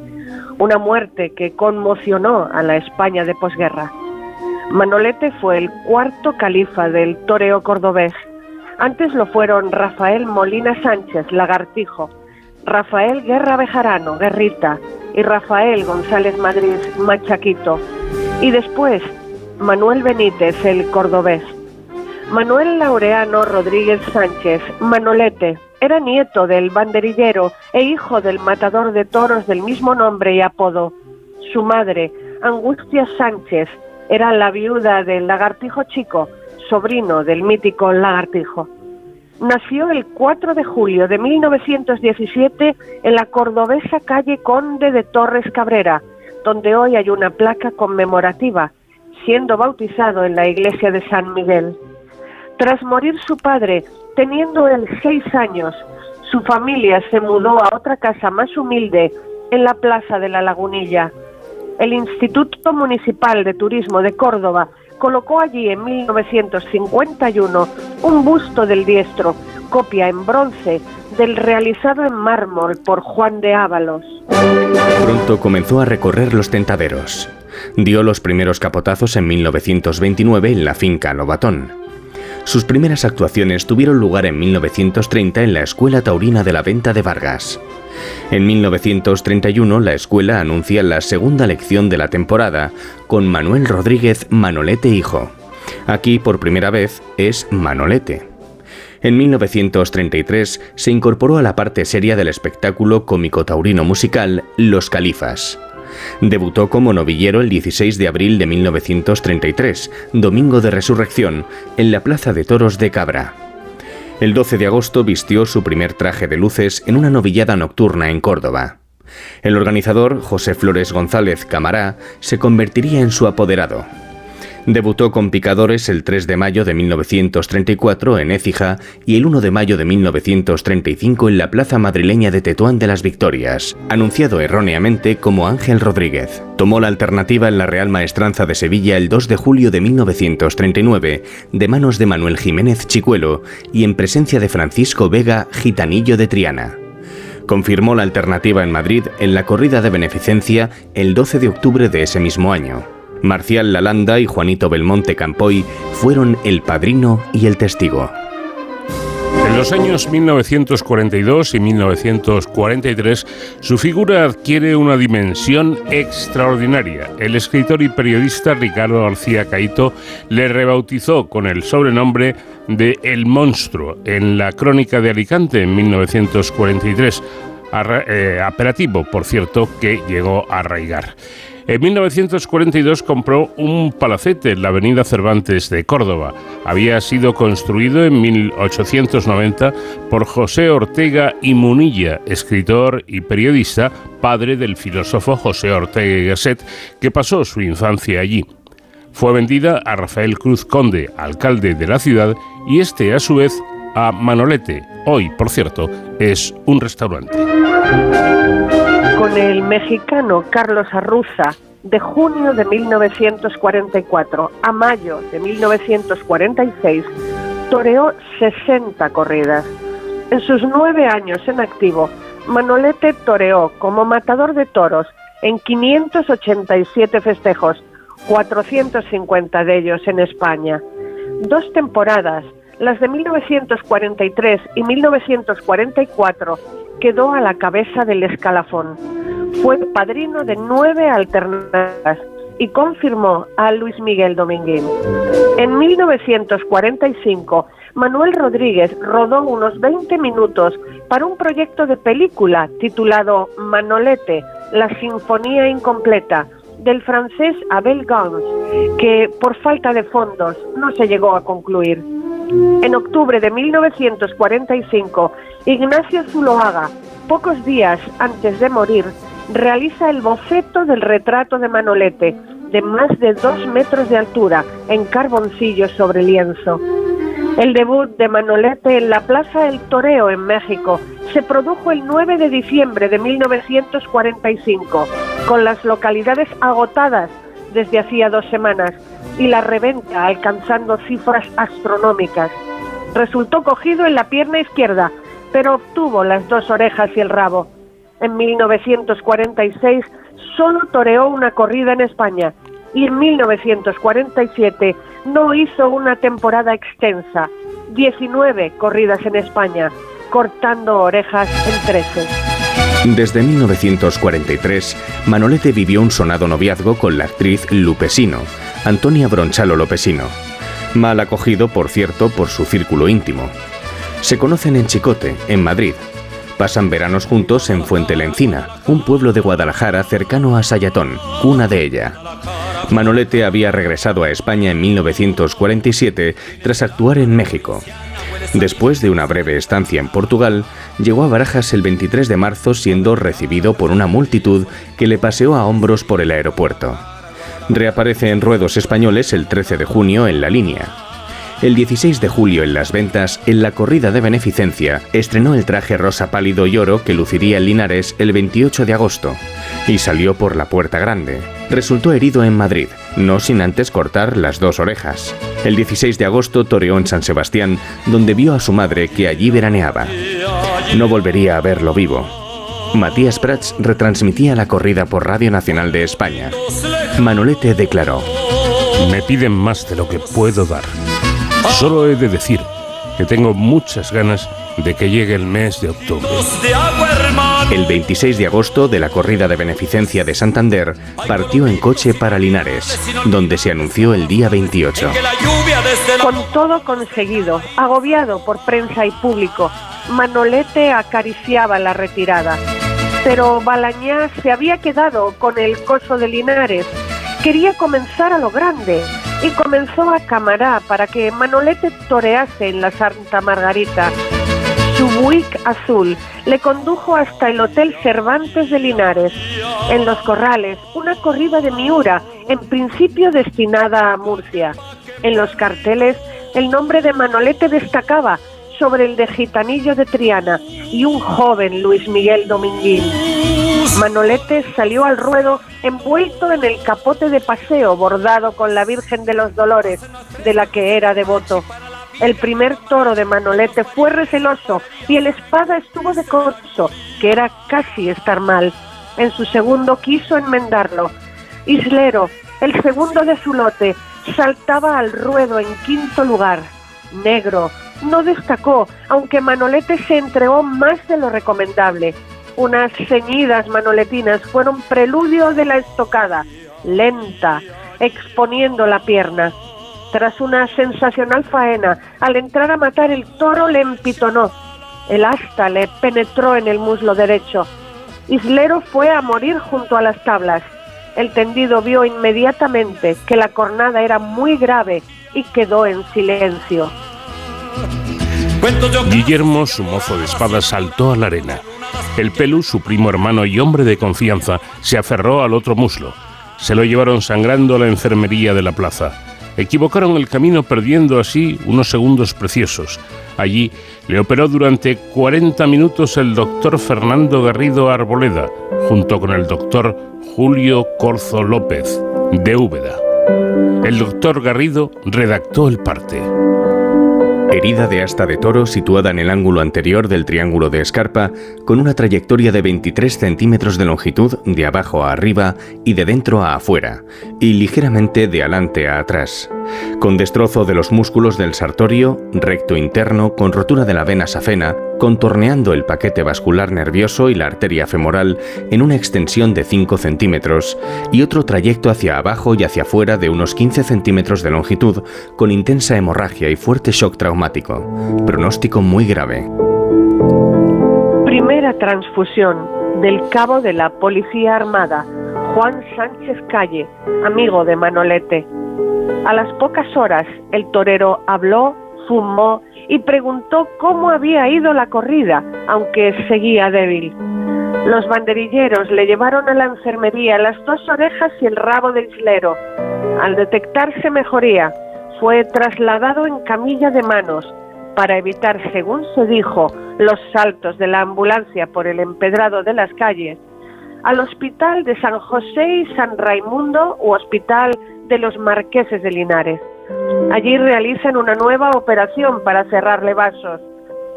una muerte que conmocionó a la España de posguerra. Manolete fue el cuarto califa del toreo cordobés. Antes lo fueron Rafael Molina Sánchez, lagartijo, Rafael Guerra Bejarano, Guerrita, y Rafael González Madrid, Machaquito, y después Manuel Benítez, el cordobés. Manuel Laureano Rodríguez Sánchez, Manolete, era nieto del banderillero e hijo del matador de toros del mismo nombre y apodo. Su madre, Angustia Sánchez, era la viuda del lagartijo chico, sobrino del mítico lagartijo nació el 4 de julio de 1917 en la cordobesa calle Conde de Torres Cabrera, donde hoy hay una placa conmemorativa, siendo bautizado en la iglesia de San Miguel. Tras morir su padre, teniendo él seis años, su familia se mudó a otra casa más humilde en la Plaza de la Lagunilla. El Instituto Municipal de Turismo de Córdoba colocó allí en 1951 un busto del diestro, copia en bronce del realizado en mármol por Juan de Ábalos. Pronto comenzó a recorrer los tentaderos. Dio los primeros capotazos en 1929 en la finca Lobatón. Sus primeras actuaciones tuvieron lugar en 1930 en la Escuela Taurina de la Venta de Vargas. En 1931 la escuela anuncia la segunda lección de la temporada con Manuel Rodríguez Manolete Hijo. Aquí por primera vez es Manolete. En 1933 se incorporó a la parte seria del espectáculo cómico taurino musical Los Califas. Debutó como novillero el 16 de abril de 1933, domingo de resurrección, en la Plaza de Toros de Cabra. El 12 de agosto vistió su primer traje de luces en una novillada nocturna en Córdoba. El organizador, José Flores González Camará, se convertiría en su apoderado. Debutó con Picadores el 3 de mayo de 1934 en Écija y el 1 de mayo de 1935 en la plaza madrileña de Tetuán de las Victorias, anunciado erróneamente como Ángel Rodríguez. Tomó la alternativa en la Real Maestranza de Sevilla el 2 de julio de 1939, de manos de Manuel Jiménez Chicuelo y en presencia de Francisco Vega Gitanillo de Triana confirmó la alternativa en Madrid en la corrida de beneficencia el 12 de octubre de ese mismo año. Marcial Lalanda y Juanito Belmonte Campoy fueron el padrino y el testigo. En los años 1942 y 1943, su figura adquiere una dimensión extraordinaria. El escritor y periodista Ricardo García Caito le rebautizó con el sobrenombre de El Monstruo en la Crónica de Alicante en 1943, eh, apelativo, por cierto, que llegó a arraigar. En 1942 compró un palacete en la avenida Cervantes de Córdoba. Había sido construido en 1890 por José Ortega y Munilla, escritor y periodista, padre del filósofo José Ortega y Gasset, que pasó su infancia allí. Fue vendida a Rafael Cruz Conde, alcalde de la ciudad, y este a su vez a Manolete. Hoy, por cierto, es un restaurante con el mexicano Carlos Arruza de junio de 1944 a mayo de 1946 toreó 60 corridas. En sus nueve años en activo, Manolete toreó como matador de toros en 587 festejos, 450 de ellos en España. Dos temporadas, las de 1943 y 1944, quedó a la cabeza del escalafón. Fue padrino de nueve alternativas y confirmó a Luis Miguel Dominguín. En 1945, Manuel Rodríguez rodó unos 20 minutos para un proyecto de película titulado Manolete, la Sinfonía Incompleta, del francés Abel Gans, que por falta de fondos no se llegó a concluir. En octubre de 1945, Ignacio Zuloaga, pocos días antes de morir, realiza el boceto del retrato de Manolete, de más de dos metros de altura, en carboncillo sobre lienzo. El debut de Manolete en la Plaza del Toreo en México se produjo el 9 de diciembre de 1945, con las localidades agotadas desde hacía dos semanas y la reventa alcanzando cifras astronómicas. Resultó cogido en la pierna izquierda, pero obtuvo las dos orejas y el rabo. En 1946 solo toreó una corrida en España y en 1947 no hizo una temporada extensa, 19 corridas en España, cortando orejas en 13. Desde 1943, Manolete vivió un sonado noviazgo con la actriz Lupesino, Antonia Bronchalo Lopesino. Mal acogido, por cierto, por su círculo íntimo. Se conocen en Chicote, en Madrid. Pasan veranos juntos en Fuente Lencina, un pueblo de Guadalajara cercano a Sayatón, cuna de ella. Manolete había regresado a España en 1947 tras actuar en México. Después de una breve estancia en Portugal, llegó a Barajas el 23 de marzo siendo recibido por una multitud que le paseó a hombros por el aeropuerto reaparece en ruedos españoles el 13 de junio en la línea. El 16 de julio en las ventas, en la corrida de beneficencia, estrenó el traje rosa pálido y oro que luciría en Linares el 28 de agosto y salió por la puerta grande. Resultó herido en Madrid, no sin antes cortar las dos orejas. El 16 de agosto toreó en San Sebastián, donde vio a su madre que allí veraneaba. No volvería a verlo vivo. Matías Prats retransmitía la corrida por Radio Nacional de España. Manolete declaró: Me piden más de lo que puedo dar. Solo he de decir que tengo muchas ganas de que llegue el mes de octubre. El 26 de agosto de la corrida de beneficencia de Santander partió en coche para Linares, donde se anunció el día 28. Con todo conseguido, agobiado por prensa y público, Manolete acariciaba la retirada. Pero Balañá se había quedado con el coso de Linares. Quería comenzar a lo grande y comenzó a Camará para que Manolete torease en la Santa Margarita. Su Buick azul le condujo hasta el Hotel Cervantes de Linares. En los corrales, una corrida de Miura, en principio destinada a Murcia. En los carteles, el nombre de Manolete destacaba sobre el de Gitanillo de Triana y un joven Luis Miguel Dominguín. Manolete salió al ruedo envuelto en el capote de paseo bordado con la Virgen de los Dolores, de la que era devoto. El primer toro de Manolete fue receloso y el espada estuvo de corso, que era casi estar mal. En su segundo quiso enmendarlo. Islero, el segundo de su lote, saltaba al ruedo en quinto lugar. Negro, no destacó, aunque Manolete se entregó más de lo recomendable. Unas ceñidas manoletinas fueron preludio de la estocada, lenta, exponiendo la pierna. Tras una sensacional faena, al entrar a matar el toro le empitonó. El asta le penetró en el muslo derecho. Islero fue a morir junto a las tablas. El tendido vio inmediatamente que la cornada era muy grave y quedó en silencio. Guillermo, su mozo de espada, saltó a la arena. El Pelu, su primo hermano y hombre de confianza, se aferró al otro muslo. Se lo llevaron sangrando a la enfermería de la plaza. Equivocaron el camino perdiendo así unos segundos preciosos. Allí le operó durante 40 minutos el doctor Fernando Garrido Arboleda, junto con el doctor Julio Corzo López, de Úbeda. El doctor Garrido redactó el parte. Herida de asta de toro situada en el ángulo anterior del triángulo de escarpa, con una trayectoria de 23 centímetros de longitud de abajo a arriba y de dentro a afuera, y ligeramente de adelante a atrás con destrozo de los músculos del sartorio, recto interno, con rotura de la vena safena, contorneando el paquete vascular nervioso y la arteria femoral en una extensión de 5 centímetros y otro trayecto hacia abajo y hacia afuera de unos 15 centímetros de longitud, con intensa hemorragia y fuerte shock traumático. Pronóstico muy grave. Primera transfusión del cabo de la Policía Armada, Juan Sánchez Calle, amigo de Manolete. A las pocas horas el torero habló, fumó y preguntó cómo había ido la corrida, aunque seguía débil. Los banderilleros le llevaron a la enfermería las dos orejas y el rabo del islero. Al detectarse mejoría, fue trasladado en camilla de manos para evitar, según se dijo, los saltos de la ambulancia por el empedrado de las calles, al hospital de San José y San Raimundo u hospital de los marqueses de Linares. Allí realizan una nueva operación para cerrarle vasos,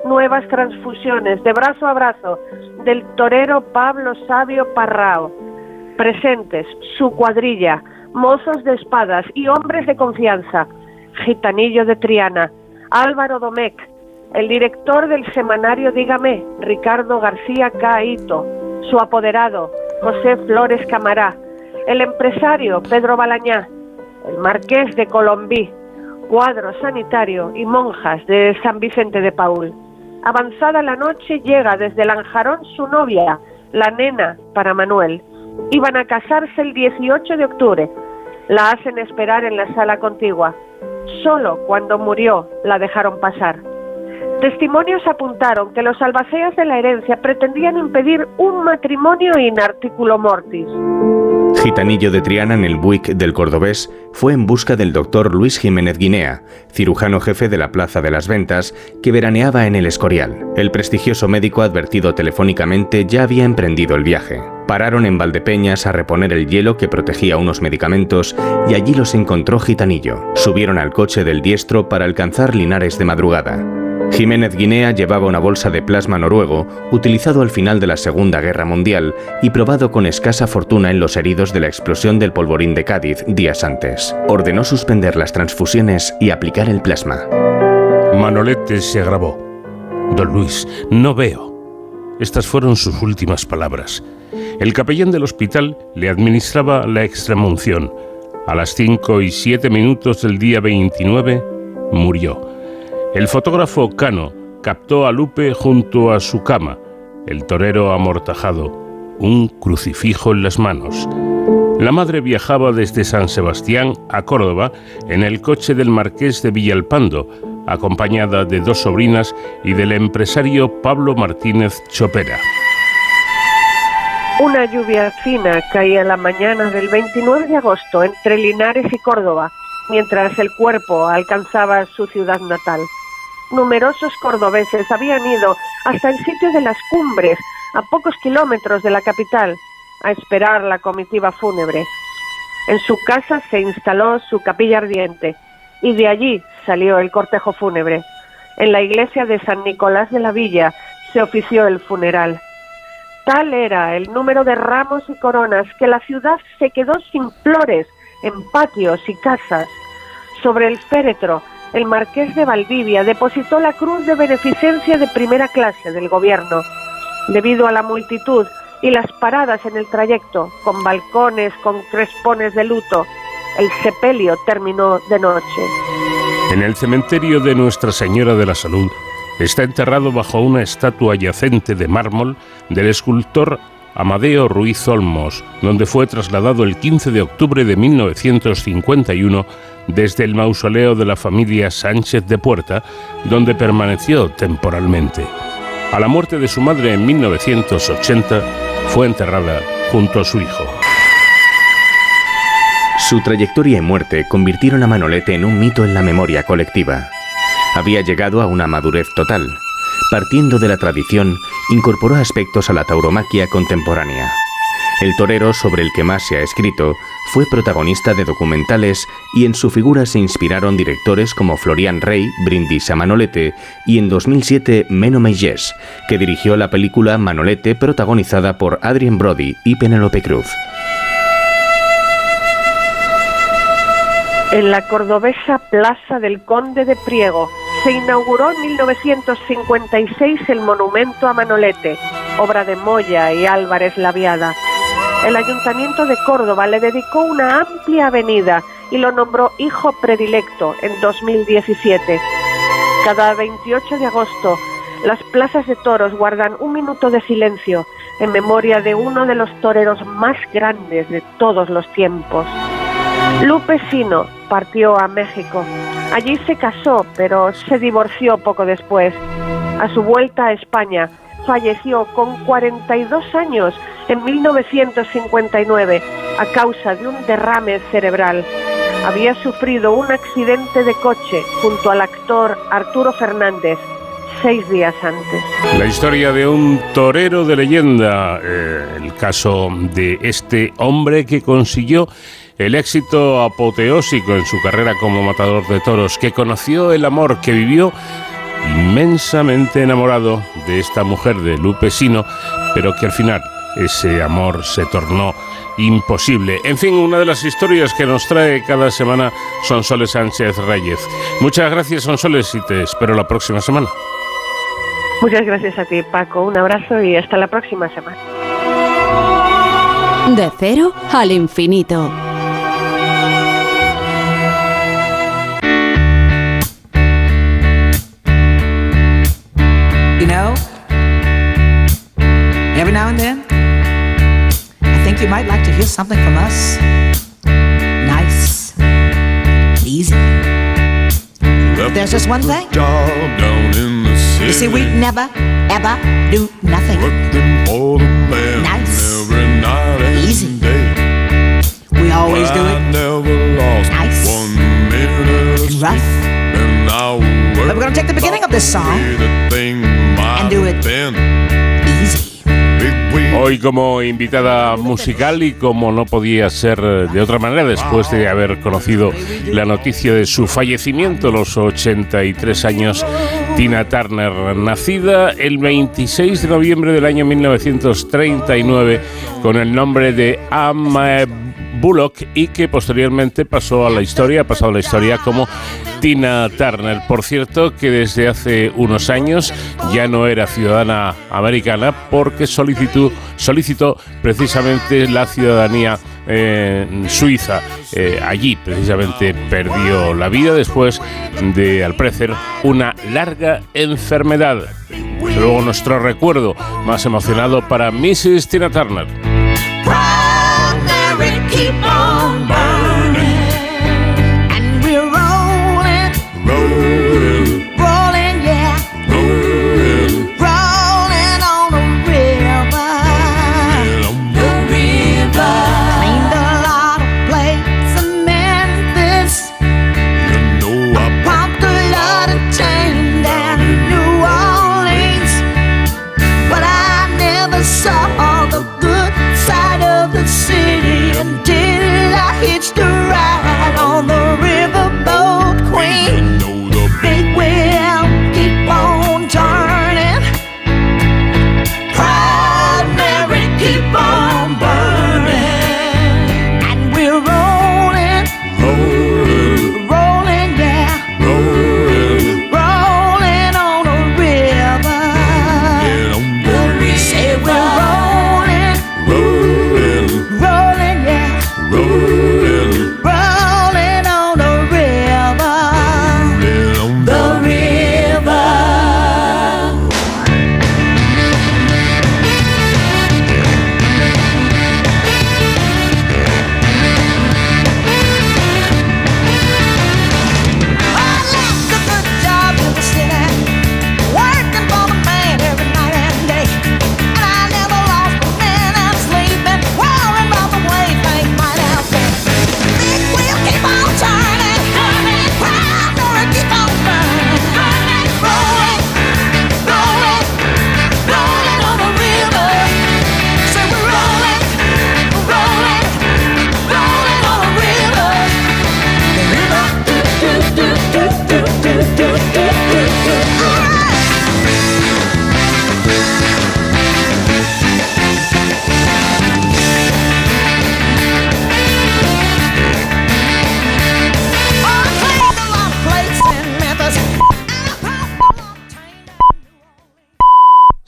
nuevas transfusiones de brazo a brazo del torero Pablo Sabio Parrao. Presentes su cuadrilla, mozos de espadas y hombres de confianza, Gitanillo de Triana, Álvaro Domecq, el director del semanario Dígame, Ricardo García Caíto, su apoderado, José Flores Camará, el empresario Pedro Balañá, el marqués de Colombí, cuadro sanitario y monjas de San Vicente de Paul. Avanzada la noche llega desde Lanjarón su novia, la nena, para Manuel. Iban a casarse el 18 de octubre. La hacen esperar en la sala contigua. Solo cuando murió la dejaron pasar. Testimonios apuntaron que los albaceas de la herencia pretendían impedir un matrimonio in articulo mortis. Gitanillo de Triana en el Buick del Cordobés fue en busca del doctor Luis Jiménez Guinea, cirujano jefe de la Plaza de las Ventas, que veraneaba en el Escorial. El prestigioso médico advertido telefónicamente ya había emprendido el viaje. Pararon en Valdepeñas a reponer el hielo que protegía unos medicamentos y allí los encontró Gitanillo. Subieron al coche del diestro para alcanzar Linares de madrugada. Jiménez Guinea llevaba una bolsa de plasma noruego utilizado al final de la Segunda Guerra Mundial y probado con escasa fortuna en los heridos de la explosión del polvorín de Cádiz días antes. Ordenó suspender las transfusiones y aplicar el plasma. Manolete se agravó. Don Luis, no veo. Estas fueron sus últimas palabras. El capellán del hospital le administraba la extremunción. A las 5 y 7 minutos del día 29 murió. El fotógrafo Cano captó a Lupe junto a su cama, el torero amortajado, un crucifijo en las manos. La madre viajaba desde San Sebastián a Córdoba en el coche del marqués de Villalpando, acompañada de dos sobrinas y del empresario Pablo Martínez Chopera. Una lluvia fina caía la mañana del 29 de agosto entre Linares y Córdoba, mientras el cuerpo alcanzaba su ciudad natal numerosos cordobeses habían ido hasta el sitio de las cumbres, a pocos kilómetros de la capital, a esperar la comitiva fúnebre. En su casa se instaló su capilla ardiente y de allí salió el cortejo fúnebre. En la iglesia de San Nicolás de la Villa se ofició el funeral. Tal era el número de ramos y coronas que la ciudad se quedó sin flores en patios y casas. Sobre el féretro el marqués de Valdivia depositó la cruz de beneficencia de primera clase del gobierno. Debido a la multitud y las paradas en el trayecto, con balcones, con crespones de luto, el sepelio terminó de noche. En el cementerio de Nuestra Señora de la Salud está enterrado bajo una estatua yacente de mármol del escultor Amadeo Ruiz Olmos, donde fue trasladado el 15 de octubre de 1951 desde el mausoleo de la familia Sánchez de Puerta, donde permaneció temporalmente. A la muerte de su madre en 1980, fue enterrada junto a su hijo. Su trayectoria y muerte convirtieron a Manolete en un mito en la memoria colectiva. Había llegado a una madurez total partiendo de la tradición, incorporó aspectos a la tauromaquia contemporánea. El torero sobre el que más se ha escrito fue protagonista de documentales y en su figura se inspiraron directores como Florian Rey, Brindis a Manolete y en 2007 Meno Meyes, que dirigió la película Manolete protagonizada por Adrien Brody y Penelope Cruz. En la cordobesa Plaza del Conde de Priego, se inauguró en 1956 el monumento a Manolete, obra de Moya y Álvarez Laviada. El Ayuntamiento de Córdoba le dedicó una amplia avenida y lo nombró hijo predilecto en 2017. Cada 28 de agosto, las plazas de toros guardan un minuto de silencio en memoria de uno de los toreros más grandes de todos los tiempos. Lupe Sino partió a México. Allí se casó, pero se divorció poco después. A su vuelta a España, falleció con 42 años en 1959 a causa de un derrame cerebral. Había sufrido un accidente de coche junto al actor Arturo Fernández seis días antes. La historia de un torero de leyenda, eh, el caso de este hombre que consiguió el éxito apoteósico en su carrera como matador de toros, que conoció el amor, que vivió inmensamente enamorado de esta mujer de Lupe Sino, pero que al final ese amor se tornó imposible. En fin, una de las historias que nos trae cada semana Sonsoles Sánchez Reyes. Muchas gracias, Sonsoles, y te espero la próxima semana. Muchas gracias a ti, Paco. Un abrazo y hasta la próxima semana. De cero al infinito. Think you might like to hear something from us? Nice. Easy. There's just one thing. You see, we never, ever do nothing. nice. Easy. We always do it. nice. and rough. but we're going to take the beginning of this song and do it. Then. Hoy como invitada musical y como no podía ser de otra manera después de haber conocido la noticia de su fallecimiento a los 83 años, Tina Turner, nacida el 26 de noviembre del año 1939 con el nombre de Amma Bullock y que posteriormente pasó a la historia, ha pasado a la historia como Tina Turner. Por cierto, que desde hace unos años ya no era ciudadana americana porque solicitó, solicitó precisamente la ciudadanía eh, suiza. Eh, allí precisamente perdió la vida después de, al parecer, una larga enfermedad. Luego nuestro recuerdo más emocionado para Mrs. Tina Turner. Keep on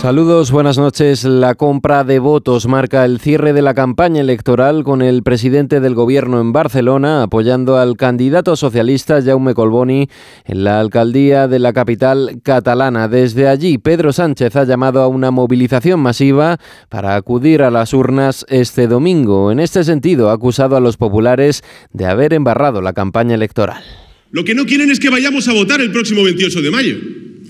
Saludos, buenas noches. La compra de votos marca el cierre de la campaña electoral con el presidente del gobierno en Barcelona apoyando al candidato socialista Jaume Colboni en la alcaldía de la capital catalana. Desde allí, Pedro Sánchez ha llamado a una movilización masiva para acudir a las urnas este domingo. En este sentido, ha acusado a los populares de haber embarrado la campaña electoral. Lo que no quieren es que vayamos a votar el próximo 28 de mayo.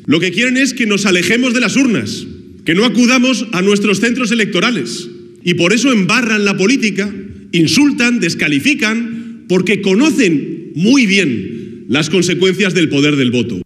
Lo que quieren es que nos alejemos de las urnas, que no acudamos a nuestros centros electorales. Y por eso embarran la política, insultan, descalifican, porque conocen muy bien las consecuencias del poder del voto.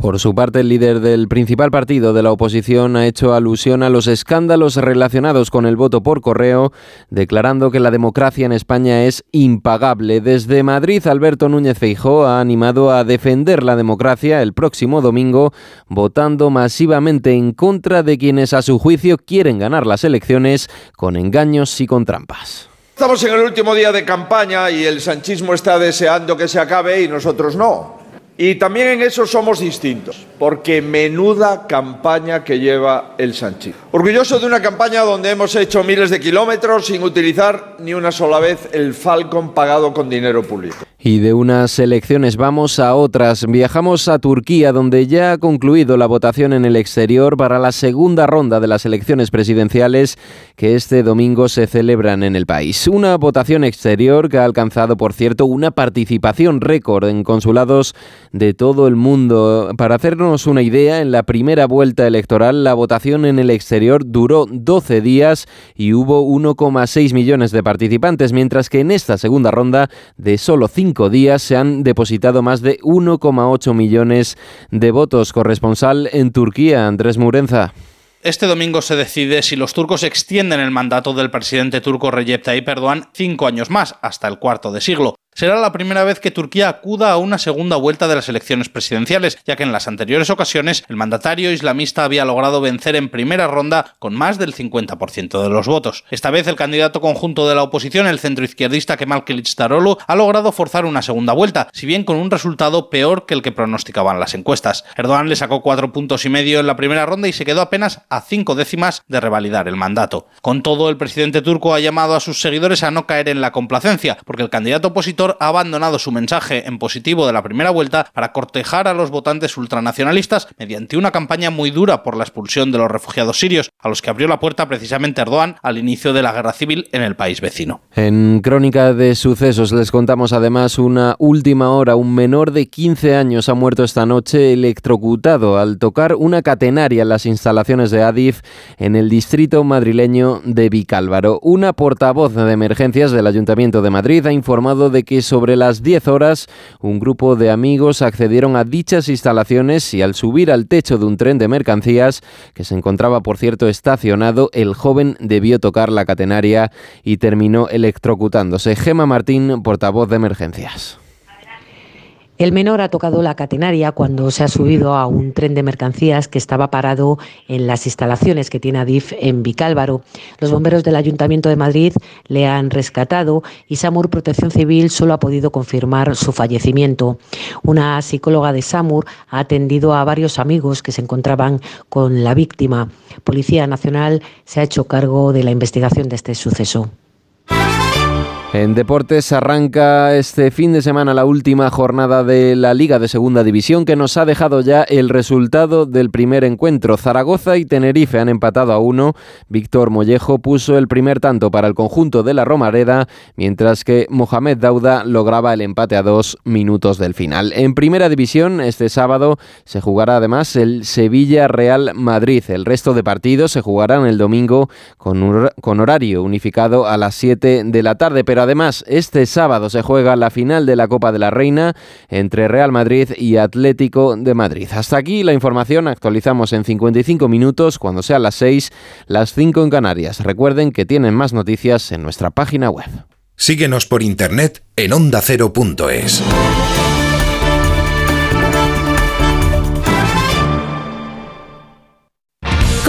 Por su parte, el líder del principal partido de la oposición ha hecho alusión a los escándalos relacionados con el voto por correo, declarando que la democracia en España es impagable. Desde Madrid, Alberto Núñez Feijó ha animado a defender la democracia el próximo domingo, votando masivamente en contra de quienes a su juicio quieren ganar las elecciones con engaños y con trampas. Estamos en el último día de campaña y el sanchismo está deseando que se acabe y nosotros no. Y también en eso somos distintos, porque menuda campaña que lleva el sanchismo. Orgulloso de una campaña donde hemos hecho miles de kilómetros sin utilizar ni una sola vez el Falcon pagado con dinero público. Y de unas elecciones vamos a otras. Viajamos a Turquía, donde ya ha concluido la votación en el exterior para la segunda ronda de las elecciones presidenciales que este domingo se celebran en el país. Una votación exterior que ha alcanzado, por cierto, una participación récord en consulados de todo el mundo. Para hacernos una idea, en la primera vuelta electoral la votación en el exterior duró 12 días y hubo 1,6 millones de participantes, mientras que en esta segunda ronda de solo 5 días se han depositado más de 1,8 millones de votos. Corresponsal en Turquía, Andrés Murenza. Este domingo se decide si los turcos extienden el mandato del presidente turco Recep Tayyip cinco años más, hasta el cuarto de siglo. Será la primera vez que Turquía acuda a una segunda vuelta de las elecciones presidenciales, ya que en las anteriores ocasiones el mandatario islamista había logrado vencer en primera ronda con más del 50% de los votos. Esta vez el candidato conjunto de la oposición, el centroizquierdista Kemal Kılıçdaroğlu, ha logrado forzar una segunda vuelta, si bien con un resultado peor que el que pronosticaban las encuestas. Erdogan le sacó cuatro puntos y medio en la primera ronda y se quedó apenas a cinco décimas de revalidar el mandato. Con todo, el presidente turco ha llamado a sus seguidores a no caer en la complacencia, porque el candidato opositor ha abandonado su mensaje en positivo de la primera vuelta para cortejar a los votantes ultranacionalistas mediante una campaña muy dura por la expulsión de los refugiados sirios, a los que abrió la puerta precisamente Erdogan al inicio de la guerra civil en el país vecino. En Crónica de Sucesos les contamos además una última hora. Un menor de 15 años ha muerto esta noche electrocutado al tocar una catenaria en las instalaciones de Adif en el distrito madrileño de Vicálvaro. Una portavoz de emergencias del Ayuntamiento de Madrid ha informado de que que sobre las 10 horas un grupo de amigos accedieron a dichas instalaciones y al subir al techo de un tren de mercancías, que se encontraba por cierto estacionado, el joven debió tocar la catenaria y terminó electrocutándose. Gema Martín, portavoz de emergencias. El menor ha tocado la catenaria cuando se ha subido a un tren de mercancías que estaba parado en las instalaciones que tiene Adif en Vicálvaro. Los bomberos del Ayuntamiento de Madrid le han rescatado y SAMUR Protección Civil solo ha podido confirmar su fallecimiento. Una psicóloga de SAMUR ha atendido a varios amigos que se encontraban con la víctima. Policía Nacional se ha hecho cargo de la investigación de este suceso. En deportes arranca este fin de semana la última jornada de la Liga de Segunda División que nos ha dejado ya el resultado del primer encuentro. Zaragoza y Tenerife han empatado a uno. Víctor Mollejo puso el primer tanto para el conjunto de la Romareda, mientras que Mohamed Dauda lograba el empate a dos minutos del final. En primera división, este sábado se jugará además el Sevilla Real Madrid. El resto de partidos se jugarán el domingo con, horario unificado a las 7 de la tarde. Pero además este sábado se juega la final de la Copa de la Reina entre Real Madrid y Atlético de Madrid. Hasta aquí la información, actualizamos en 55 minutos cuando sean las 6, las 5 en Canarias. Recuerden que tienen más noticias en nuestra página web. Síguenos por internet en ondacero.es.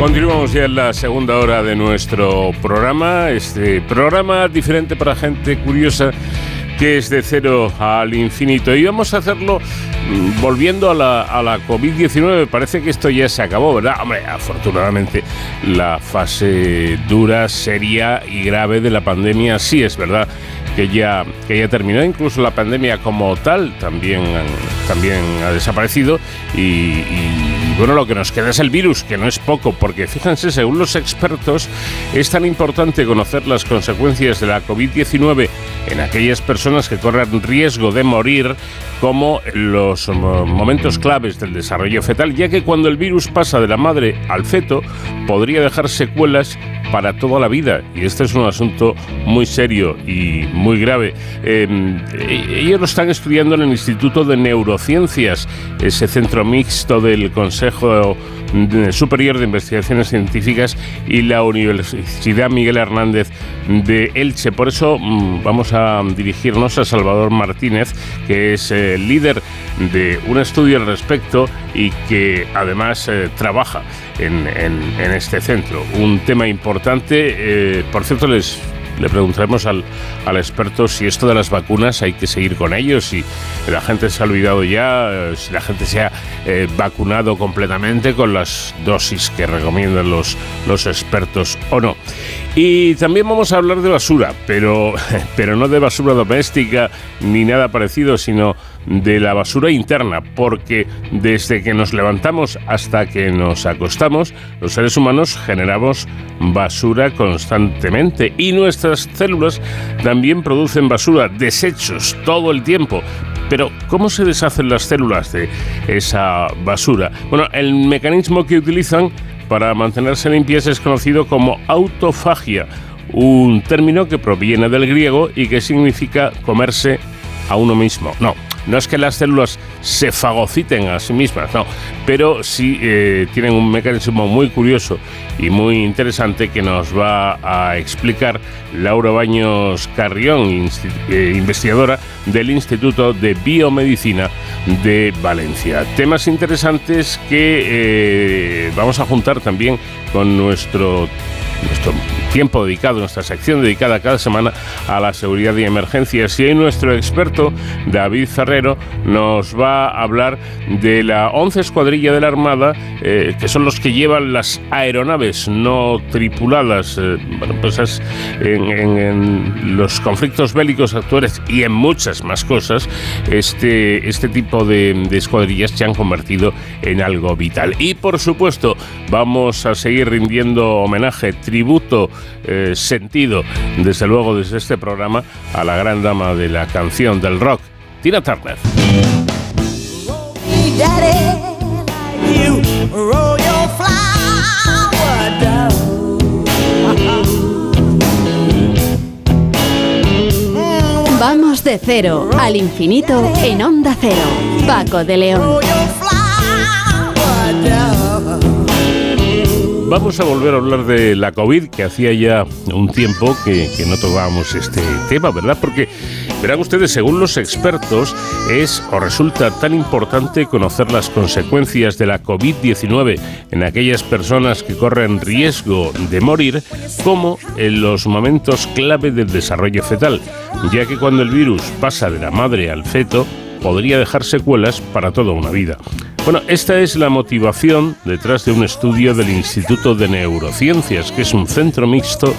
Continuamos ya en la segunda hora de nuestro programa, este programa diferente para gente curiosa que es de cero al infinito. Y vamos a hacerlo mm, volviendo a la, a la COVID-19. Parece que esto ya se acabó, ¿verdad? Hombre, afortunadamente la fase dura, seria y grave de la pandemia sí es verdad que ya, que ya terminó. Incluso la pandemia como tal también, también ha desaparecido. Y, y, bueno, lo que nos queda es el virus, que no es poco, porque fíjense, según los expertos, es tan importante conocer las consecuencias de la COVID-19 en aquellas personas que corren riesgo de morir como los momentos claves del desarrollo fetal, ya que cuando el virus pasa de la madre al feto podría dejar secuelas para toda la vida. Y este es un asunto muy serio y muy grave. Eh, ellos lo están estudiando en el Instituto de Neurociencias, ese centro mixto del Consejo Superior de Investigaciones Científicas y la Universidad Miguel Hernández de Elche. Por eso mm, vamos a dirigirnos a Salvador Martínez, que es el eh, líder de un estudio al respecto y que además eh, trabaja en, este centro. Un tema importante, por cierto, les le preguntaremos al, al, experto si esto de las vacunas hay que seguir con ellos, si la gente se ha olvidado ya, si la gente se ha eh, vacunado completamente con las dosis que recomiendan los, los expertos o no. Y también vamos a hablar de basura, pero, pero no de basura doméstica ni nada parecido, sino de la basura interna, porque desde que nos levantamos hasta que nos acostamos, los seres humanos generamos basura constantemente y nuestras células también producen basura, desechos todo el tiempo. Pero, ¿cómo se deshacen las células de esa basura? Bueno, el mecanismo que utilizan para mantenerse limpias es conocido como autofagia, un término que proviene del griego y que significa comerse a uno mismo. No, no es que las células se fagociten a sí mismas, no, pero sí eh, tienen un mecanismo muy curioso y muy interesante que nos va a explicar Laura Baños Carrión, eh, investigadora del Instituto de Biomedicina de Valencia. Temas interesantes que eh, vamos a juntar también con nuestro nuestro tiempo dedicado, nuestra sección dedicada cada semana a la seguridad y emergencias. Y hoy nuestro experto, David Ferrero, nos va a hablar de la 11 Escuadrilla de la Armada, eh, que son los que llevan las aeronaves no tripuladas. Eh, bueno, pues en, los conflictos bélicos actuales y en muchas más cosas, este, este tipo de, de escuadrillas se han convertido en algo vital. Y por supuesto, vamos a seguir rindiendo homenaje tributo eh, sentido, desde luego desde este programa, a la gran dama de la canción del rock, Tina Turner. Vamos de cero al infinito en onda cero. Paco de León. Vamos a volver a hablar de la COVID, que hacía ya un tiempo que, no tocábamos este tema, ¿verdad? Porque, verán ustedes, según los expertos, es o resulta tan importante conocer las consecuencias de la COVID-19 en aquellas personas que corren riesgo de morir, como en los momentos clave del desarrollo fetal, ya que cuando el virus pasa de la madre al feto, podría dejar secuelas para toda una vida. Bueno, esta es la motivación detrás de un estudio del Instituto de Neurociencias, que es un centro mixto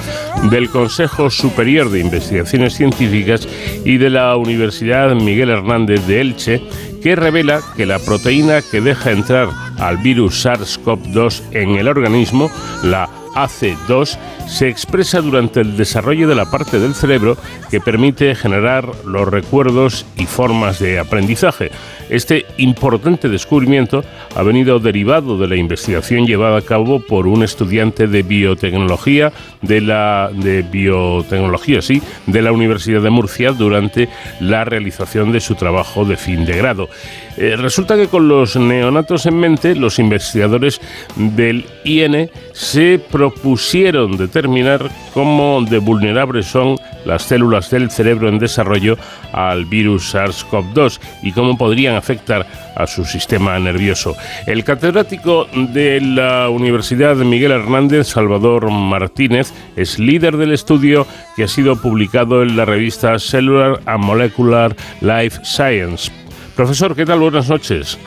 del Consejo Superior de Investigaciones Científicas y de la Universidad Miguel Hernández de Elche, que revela que la proteína que deja entrar al virus SARS-CoV-2 en el organismo, la AC2 se expresa durante el desarrollo de la parte del cerebro que permite generar los recuerdos y formas de aprendizaje. Este importante descubrimiento ha venido derivado de la investigación llevada a cabo por un estudiante de biotecnología de la de biotecnología, sí, de la Universidad de Murcia durante la realización de su trabajo de fin de grado. Eh, resulta que con los neonatos en mente, los investigadores del IN se propusieron determinar cómo de vulnerables son las células del cerebro en desarrollo al virus SARS-CoV-2 y cómo podrían afectar a su sistema nervioso. El catedrático de la Universidad Miguel Hernández, Salvador Martínez, es líder del estudio que ha sido publicado en la revista Cellular and Molecular Life Science. Profesor, ¿qué tal? Buenas noches.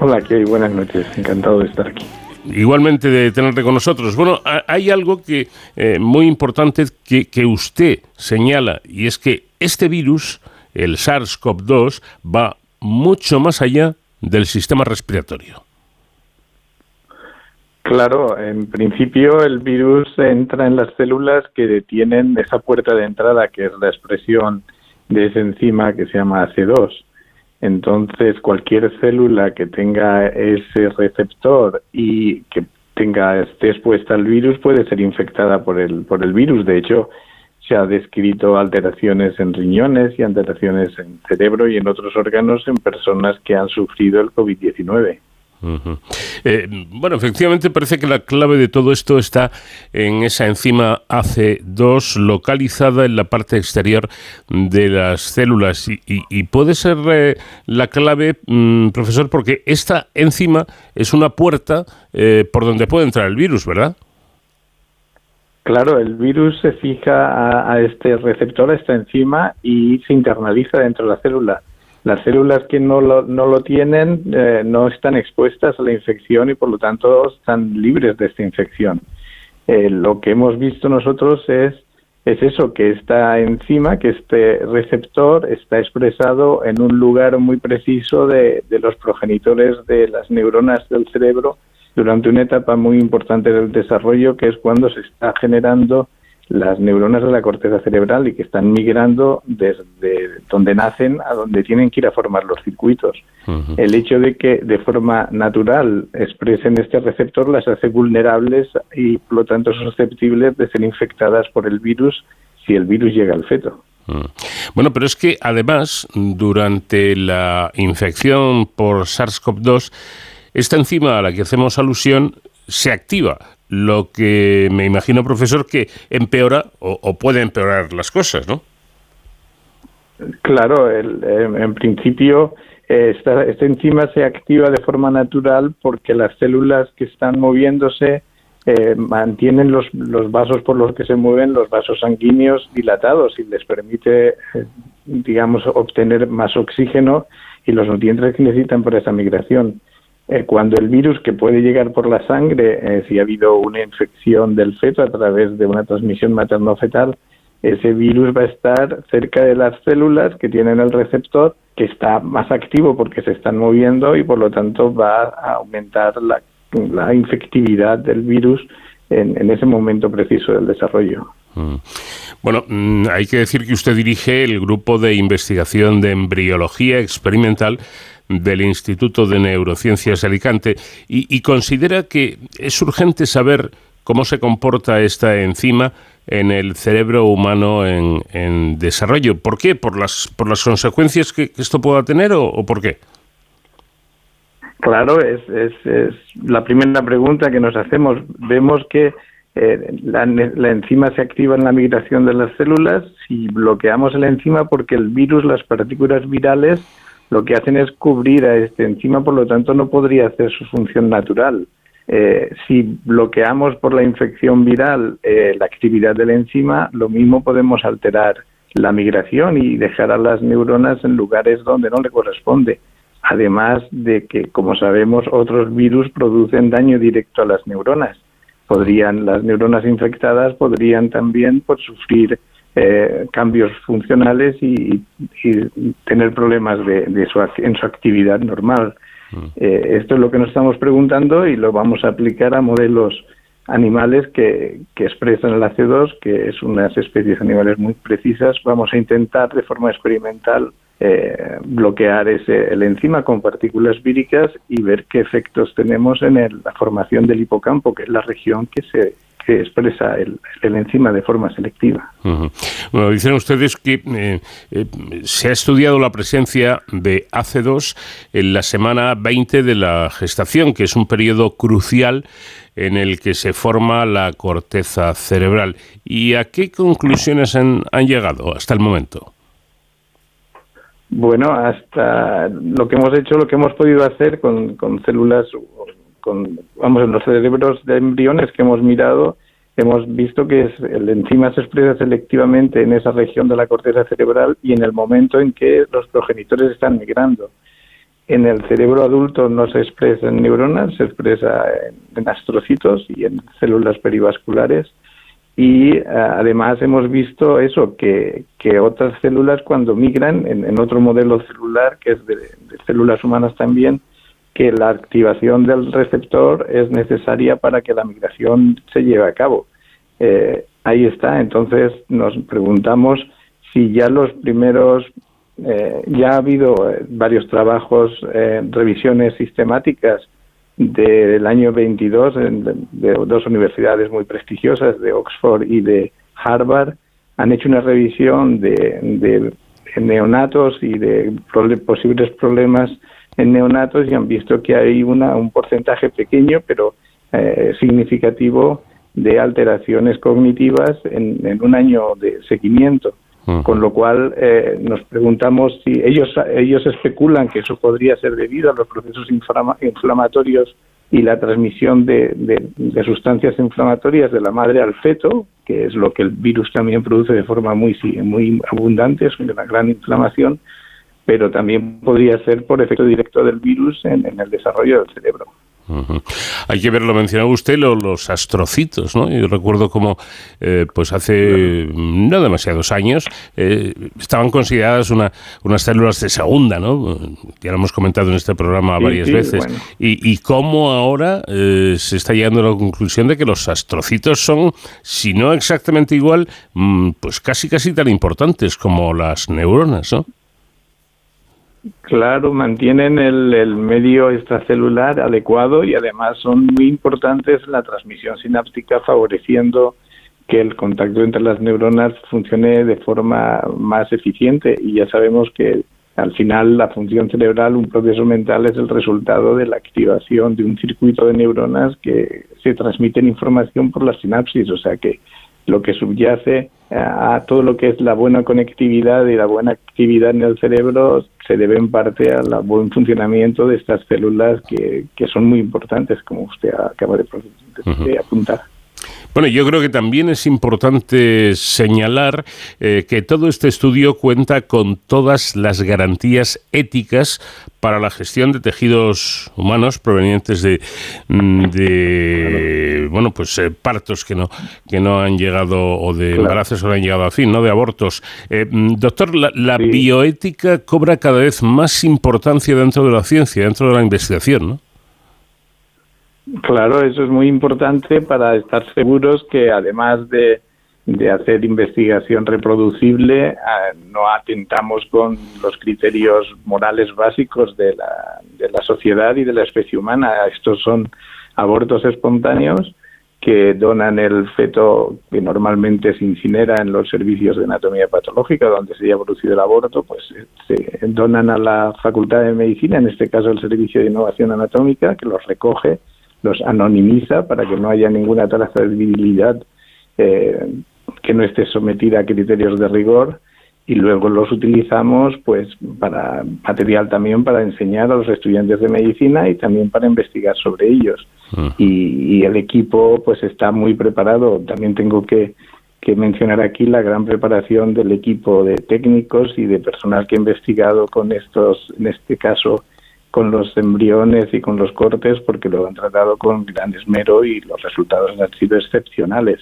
Hola, ¿qué hay? Buenas noches. Encantado de estar aquí. Igualmente de tenerte con nosotros. Bueno, hay algo que eh, muy importante que, que usted señala y es que este virus, el SARS-CoV-2, va mucho más allá del sistema respiratorio. Claro, en principio el virus entra en las células que detienen esa puerta de entrada que es la expresión de esa enzima que se llama AC2. Entonces, cualquier célula que tenga ese receptor y que tenga esté expuesta al virus puede ser infectada por el por el virus. De hecho, se ha descrito alteraciones en riñones y alteraciones en cerebro y en otros órganos en personas que han sufrido el COVID-19. Eh, bueno, efectivamente parece que la clave de todo esto está en esa enzima AC2 localizada en la parte exterior de las células y, puede ser eh, la clave, mm, profesor, porque esta enzima es una puerta eh, por donde puede entrar el virus, ¿verdad? Claro, el virus se fija a, este receptor, a esta enzima, y se internaliza dentro de la célula. Las células que no lo, no lo tienen eh, no están expuestas a la infección y por lo tanto están libres de esta infección. Eh, lo que hemos visto nosotros es, es eso, que esta enzima, que este receptor está expresado en un lugar muy preciso de, de los progenitores de las neuronas del cerebro durante una etapa muy importante del desarrollo, que es cuando se está generando las neuronas de la corteza cerebral y que están migrando desde donde nacen a donde tienen que ir a formar los circuitos. El hecho de que de forma natural expresen este receptor las hace vulnerables y por lo tanto susceptibles de ser infectadas por el virus si el virus llega al feto. Bueno, pero es que además, durante la infección por SARS-CoV-2, esta enzima a la que hacemos alusión se activa, lo que me imagino, profesor, que empeora o, puede empeorar las cosas, ¿no? Claro, en principio esta, enzima se activa de forma natural porque las células que están moviéndose eh, mantienen los, los, vasos por los que se mueven, los vasos sanguíneos dilatados y les permite, eh, digamos, obtener más oxígeno y los nutrientes que necesitan por esa migración. Eh, cuando el virus que puede llegar por la sangre, eh, si ha habido una infección del feto a través de una transmisión materno-fetal, ese virus va a estar cerca de las células que tienen el receptor, que está más activo porque se están moviendo y por lo tanto va a aumentar la, infectividad del virus en, ese momento preciso del desarrollo. Mm. Bueno, mm, hay que decir que usted dirige el grupo de investigación de embriología experimental del Instituto de Neurociencias Alicante y, considera que es urgente saber cómo se comporta esta enzima en el cerebro humano en, desarrollo. ¿Por qué? ¿Por las, por las consecuencias que, esto pueda tener o, por qué? Claro, es, es, la primera pregunta que nos hacemos. Vemos que eh, la, la, enzima se activa en la migración de las células si bloqueamos la enzima porque el virus, las partículas virales, lo que hacen es cubrir a este enzima, por lo tanto no podría hacer su función natural. Eh, si bloqueamos por la infección viral eh, la actividad de la enzima, lo mismo podemos alterar la migración y dejar a las neuronas en lugares donde no le corresponde. Además de que, como sabemos, otros virus producen daño directo a las neuronas. Podrían, las neuronas infectadas podrían también pues, sufrir eh, cambios funcionales y, tener problemas de, su, en su actividad normal. Mm. Eh, esto es lo que nos estamos preguntando y lo vamos a aplicar a modelos animales que, que expresan el AC2, que es unas especies animales muy precisas. Vamos a intentar de forma experimental eh, bloquear ese, el enzima con partículas víricas y ver qué efectos tenemos en la formación del hipocampo, que es la región que se que expresa el, enzima de forma selectiva. Bueno, dicen ustedes que eh, eh, se ha estudiado la presencia de AC2 en la semana 20 de la gestación, que es un periodo crucial en el que se forma la corteza cerebral. ¿Y a qué conclusiones han, llegado hasta el momento? Bueno, hasta lo que hemos hecho, lo que hemos podido hacer con, con células con, vamos, en los cerebros de embriones que hemos mirado, hemos visto que es, el enzima se expresa selectivamente en esa región de la corteza cerebral y en el momento en que los progenitores están migrando. En el cerebro adulto no se expresa en neuronas, se expresa en, astrocitos y en células perivasculares. Y eh, además hemos visto eso, que, que, otras células cuando migran en, otro modelo celular, que es de células humanas también, que la activación del receptor es necesaria para que la migración se lleve a cabo. Eh, ahí está, entonces nos preguntamos si ya los primeros, eh, ya ha habido eh, varios trabajos, revisiones sistemáticas del año 22 de, dos universidades muy prestigiosas, de Oxford y de Harvard, han hecho una revisión de, de neonatos y de posibles problemas en neonatos y han visto que hay una, un porcentaje pequeño pero eh, significativo de alteraciones cognitivas en, en un año de seguimiento. Con lo cual eh, nos preguntamos si ellos, ellos especulan que eso podría ser debido a los procesos inflamatorios y la transmisión de, de, sustancias inflamatorias de la madre al feto, que es lo que el virus también produce de forma muy, muy abundante, es una gran inflamación, pero también podría ser por efecto directo del virus en el desarrollo del cerebro. Hay que ver, lo mencionaba usted, los astrocitos, ¿no? Yo recuerdo como, eh, pues hace no demasiados años, eh, estaban consideradas una, unas células de segunda, ¿no? Ya lo hemos comentado en este programa varias veces. Y, y, cómo ahora eh, se está llegando a la conclusión de que los astrocitos son, si no exactamente igual, mm, pues casi casi tan importantes como las neuronas, ¿no? Claro, mantienen el, medio extracelular adecuado y además son muy importantes la transmisión sináptica favoreciendo que el contacto entre las neuronas funcione de forma más eficiente. Y ya sabemos que al final la función cerebral, un proceso mental es el resultado de la activación de un circuito de neuronas que se transmiten información por la sinapsis, o sea que lo que subyace a todo lo que es la buena conectividad y la buena actividad en el cerebro se debe en parte al buen funcionamiento de estas células que, que son muy importantes, como usted acaba de, de apuntar. Bueno, yo creo que también es importante señalar eh, que todo este estudio cuenta con todas las garantías éticas para la gestión de tejidos humanos provenientes de, mm, bueno pues eh, partos que no que no han llegado o de embarazos que no han llegado a fin, no de abortos. Eh, mm, doctor, la, bioética cobra cada vez más importancia dentro de la ciencia, dentro de la investigación, ¿no? Claro, eso es muy importante para estar seguros que además de, hacer investigación reproducible, ah, no atentamos con los criterios morales básicos de la, de la sociedad y de la especie humana. Estos son abortos espontáneos que donan el feto que normalmente se incinera en los servicios de anatomía patológica donde se haya producido el aborto, pues se donan a la Facultad de Medicina, en este caso el Servicio de Innovación Anatómica, que los recoge los anonimiza para que no haya ninguna trazabilidad eh, que no esté sometida a criterios de rigor y luego los utilizamos pues para material también para enseñar a los estudiantes de medicina y también para investigar sobre ellos. Y, y, el equipo pues está muy preparado. También tengo que, que mencionar aquí la gran preparación del equipo de técnicos y de personal que ha investigado con estos en este caso con los embriones y con los cortes porque lo han tratado con gran esmero y los resultados han sido excepcionales,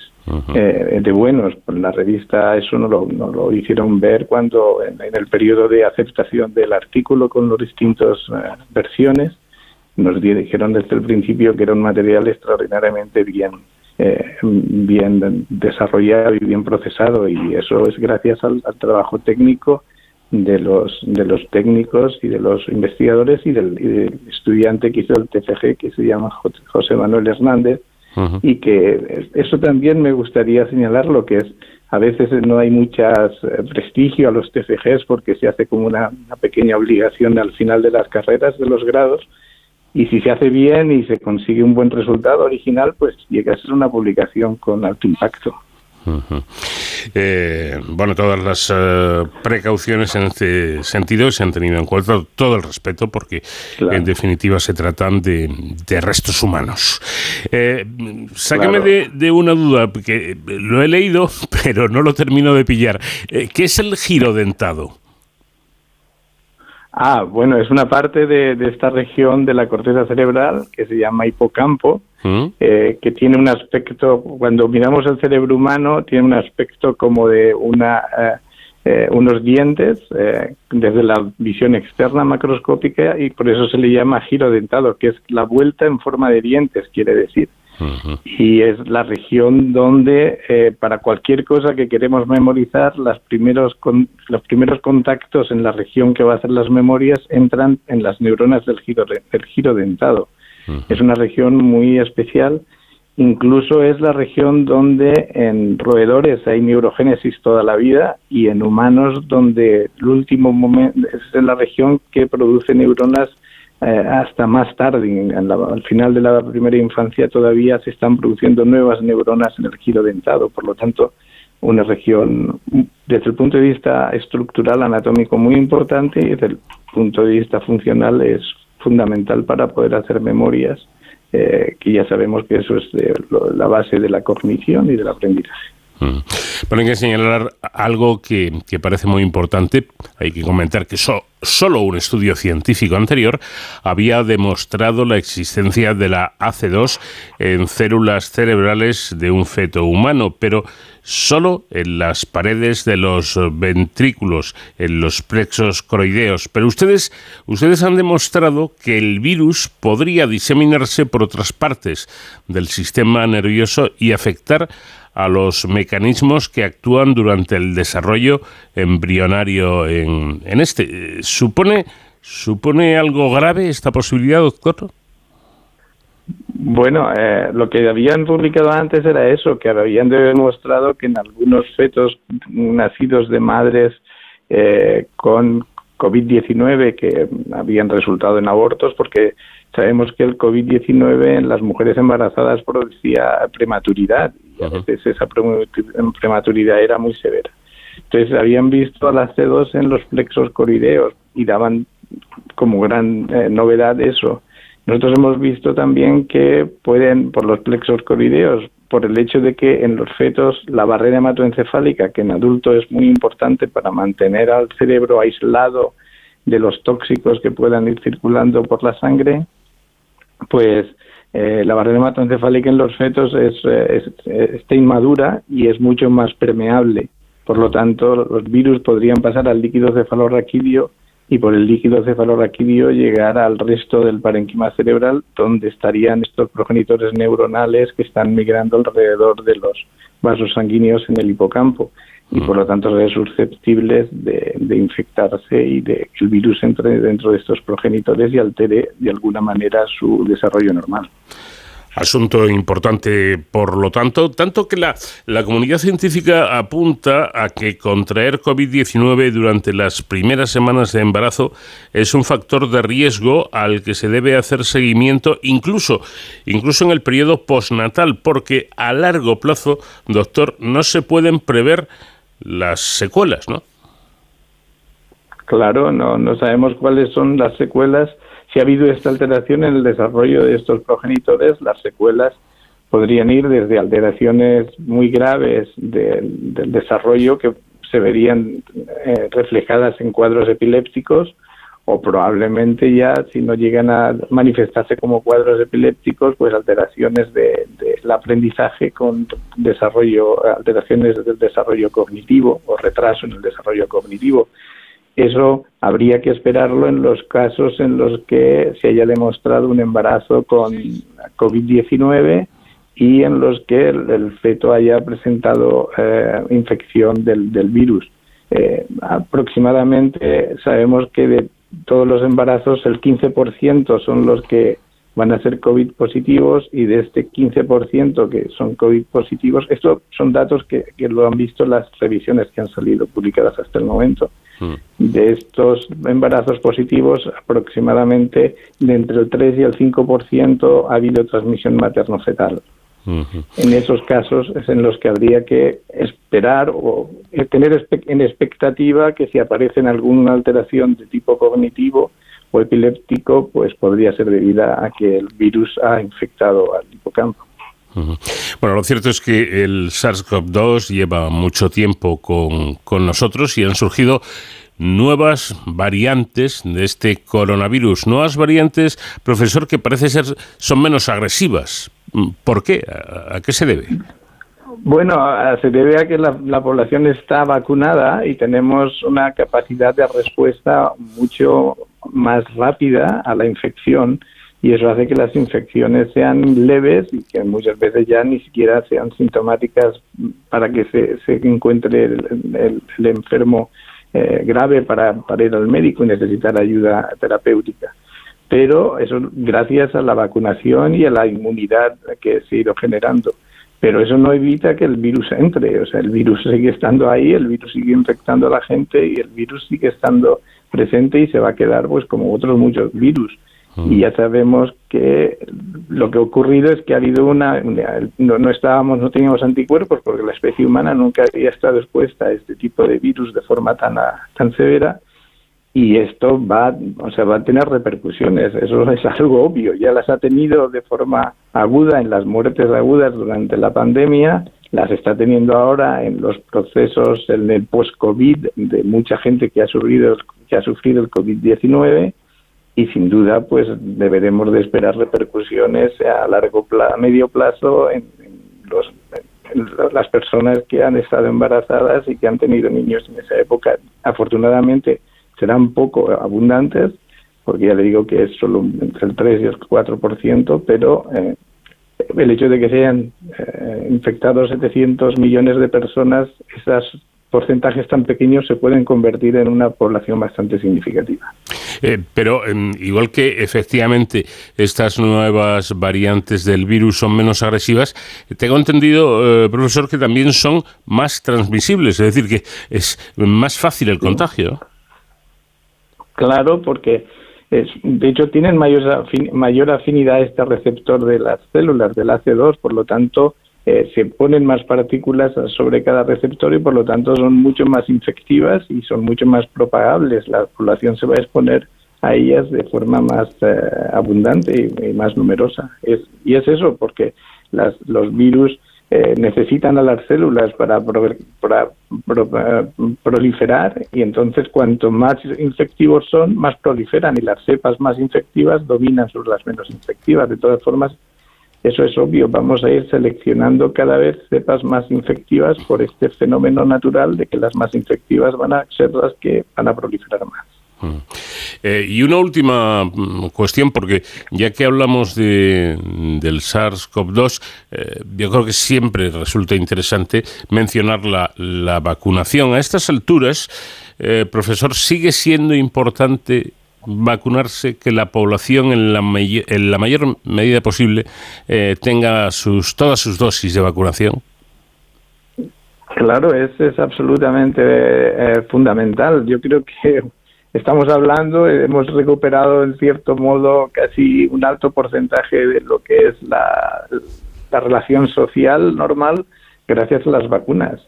eh, de buenos. En la revista eso no lo, no lo hicieron ver cuando en, el periodo de aceptación del artículo con las distintas eh, versiones nos dijeron desde el principio que era un material extraordinariamente bien eh, bien desarrollado y bien procesado y eso es gracias al trabajo técnico de los de los técnicos y de los investigadores y del, estudiante que hizo el TFG que se llama José Manuel Hernández y que eso también me gustaría señalar lo que es a veces no hay muchas eh, prestigio a los TFGs porque se hace como una, una pequeña obligación al final de las carreras de los grados y si se hace bien y se consigue un buen resultado original pues llega a ser una publicación con alto impacto. Eh, bueno, todas las eh, precauciones en este sentido se han tenido en cuenta, todo el respeto, porque en definitiva se tratan de, restos humanos. Eh, sáqueme de, una duda, porque lo he leído, pero no lo termino de pillar. Eh, ¿Qué es el giro dentado? Ah, bueno, es una parte de, esta región de la corteza cerebral que se llama hipocampo, ¿Mm? eh, que tiene un aspecto, cuando miramos el cerebro humano, tiene un aspecto como de una, eh, eh, unos dientes desde la visión externa macroscópica y por eso se le llama giro dentado, que es la vuelta en forma de dientes, quiere decir. Y es la región donde eh, para cualquier cosa que queremos memorizar los primeros los primeros contactos en la región que va a hacer las memorias entran en las neuronas del giro del giro dentado es una región muy especial incluso es la región donde en roedores hay neurogénesis toda la vida y en humanos donde el último momento es la región que produce neuronas eh, hasta más tarde, al final de la primera infancia, todavía se están produciendo nuevas neuronas en el giro dentado. Por lo tanto, una región, desde el punto de vista estructural, anatómico, muy importante y desde el punto de vista funcional es fundamental para poder hacer memorias, eh, que ya sabemos que eso es la base de la cognición y del aprendizaje. Mm. Pero hay que señalar algo que, parece muy importante. Hay que comentar que solo un estudio científico anterior había demostrado la existencia de la AC2 en células cerebrales de un feto humano, pero solo en las paredes de los ventrículos, en los plexos croideos. Pero ustedes, ustedes han demostrado que el virus podría diseminarse por otras partes del sistema nervioso y afectar a los mecanismos que actúan durante el desarrollo embrionario en, este. ¿Supone, ¿Supone algo grave esta posibilidad, doctor? Bueno, eh, lo que habían publicado antes era eso, que habían demostrado que en algunos fetos nacidos de madres eh, con COVID-19 que habían resultado en abortos, porque sabemos que el COVID-19 en las mujeres embarazadas producía prematuridad y a veces esa prematuridad era muy severa. Entonces habían visto a las C2 en los plexos corideos y daban como gran eh, novedad eso. Nosotros hemos visto también que pueden, por los plexos corideos, por el hecho de que en los fetos la barrera hematoencefálica, que en adulto es muy importante para mantener al cerebro aislado de los tóxicos que puedan ir circulando por la sangre, pues eh, la barrera hematoencefálica en los fetos es, eh, está inmadura y es mucho más permeable. Por lo tanto, los virus podrían pasar al líquido cefalorraquídeo y por el líquido cefalorraquídeo llegar al resto del parenquima cerebral, donde estarían estos progenitores neuronales que están migrando alrededor de los vasos sanguíneos en el hipocampo y por lo tanto ser susceptibles de, de, infectarse y de que el virus entre dentro de estos progenitores y altere de alguna manera su desarrollo normal. Asunto importante, por lo tanto, tanto que la, la comunidad científica apunta a que contraer COVID-19 durante las primeras semanas de embarazo es un factor de riesgo al que se debe hacer seguimiento incluso, incluso en el periodo postnatal, porque a largo plazo, doctor, no se pueden prever las secuelas, ¿no? Claro, no, no sabemos cuáles son las secuelas. Si ha habido esta alteración en el desarrollo de estos progenitores, las secuelas podrían ir desde alteraciones muy graves del desarrollo que se verían eh, reflejadas en cuadros epilépticos o probablemente ya si no llegan a manifestarse como cuadros epilépticos, pues alteraciones del de, aprendizaje con desarrollo, alteraciones del desarrollo cognitivo o retraso en el desarrollo cognitivo. Eso habría que esperarlo en los casos en los que se haya demostrado un embarazo con COVID-19 y en los que el, feto haya presentado eh, infección del, del virus. Eh, aproximadamente sabemos que de todos los embarazos, el 15% son los que van a ser COVID positivos y de este 15% que son COVID positivos, estos son datos que, lo han visto las revisiones que han salido publicadas hasta el momento. Hmm. De estos embarazos positivos, aproximadamente de entre el 3 y el 5% ha habido transmisión materno-fetal. En esos casos es en los que habría que esperar o tener en expectativa que si aparece alguna alteración de tipo cognitivo o epiléptico, pues podría ser debida a que el virus ha infectado al hipocampo. Bueno, lo cierto es que el SARS-CoV-2 lleva mucho tiempo con, con nosotros y han surgido nuevas variantes de este coronavirus. Nuevas variantes, profesor, que parece ser son menos agresivas. ¿Por qué? ¿A, qué se debe? Bueno, se debe a que la, población está vacunada y tenemos una capacidad de respuesta mucho más rápida a la infección y eso hace que las infecciones sean leves y que muchas veces ya ni siquiera sean sintomáticas para que se, encuentre el, el enfermo eh, grave para, para ir al médico y necesitar ayuda terapéutica. Pero eso gracias a la vacunación y a la inmunidad que se ha ido generando. Pero eso no evita que el virus entre, o sea, el virus sigue estando ahí, el virus sigue infectando a la gente y el virus sigue estando presente y se va a quedar pues como otros muchos virus. y ya sabemos que lo que ha ocurrido es que ha habido una, no, no, estábamos no teníamos anticuerpos porque la especie humana nunca había estado expuesta a este tipo de virus de forma tan tan severa y esto va o sea va a tener repercusiones eso es algo obvio ya las ha tenido de forma aguda en las muertes agudas durante la pandemia las está teniendo ahora en los procesos en el post covid de mucha gente que ha sufrido que ha sufrido el covid 19 y sin duda pues deberemos de esperar repercusiones a largo plazo, medio plazo en, los, las personas que han estado embarazadas y que han tenido niños en esa época. Afortunadamente serán poco abundantes, porque ya le digo que es solo entre el 3 y el 4%, pero eh, el hecho de que se hayan eh, infectado 700 millones de personas, esas porcentajes tan pequeños se pueden convertir en una población bastante significativa. Eh, pero em, igual que efectivamente estas nuevas variantes del virus son menos agresivas, tengo entendido, eh, profesor, que también son más transmisibles, es decir, que es más fácil el contagio. Claro, porque de hecho tienen mayor, mayor afinidad a este receptor de las células, del AC2, por lo tanto, eh, se ponen más partículas sobre cada receptor y por lo tanto son mucho más infectivas y son mucho más propagables. La población se va a exponer a ellas de forma más eh, abundante y, más numerosa. y es eso, porque las, los virus eh, necesitan a las células para, para, proliferar y entonces cuanto más infectivos son, más proliferan y las cepas más infectivas dominan sobre las menos infectivas. De todas formas, eso es obvio, vamos a ir seleccionando cada vez cepas más infectivas por este fenómeno natural de que las más infectivas van a ser las que van a proliferar más. Mm. Eh, y una última mm, cuestión, porque ya que hablamos de, del SARS-CoV-2, eh, yo creo que siempre resulta interesante mencionar la, la vacunación. A estas alturas, eh, profesor, sigue siendo importante vacunarse, que la población en la, en la mayor medida posible tenga sus, todas sus dosis de vacunación? Claro, es, es absolutamente fundamental. Yo creo que estamos hablando, hemos recuperado en cierto modo casi un alto porcentaje de lo que es la, la relación social normal gracias a las vacunas.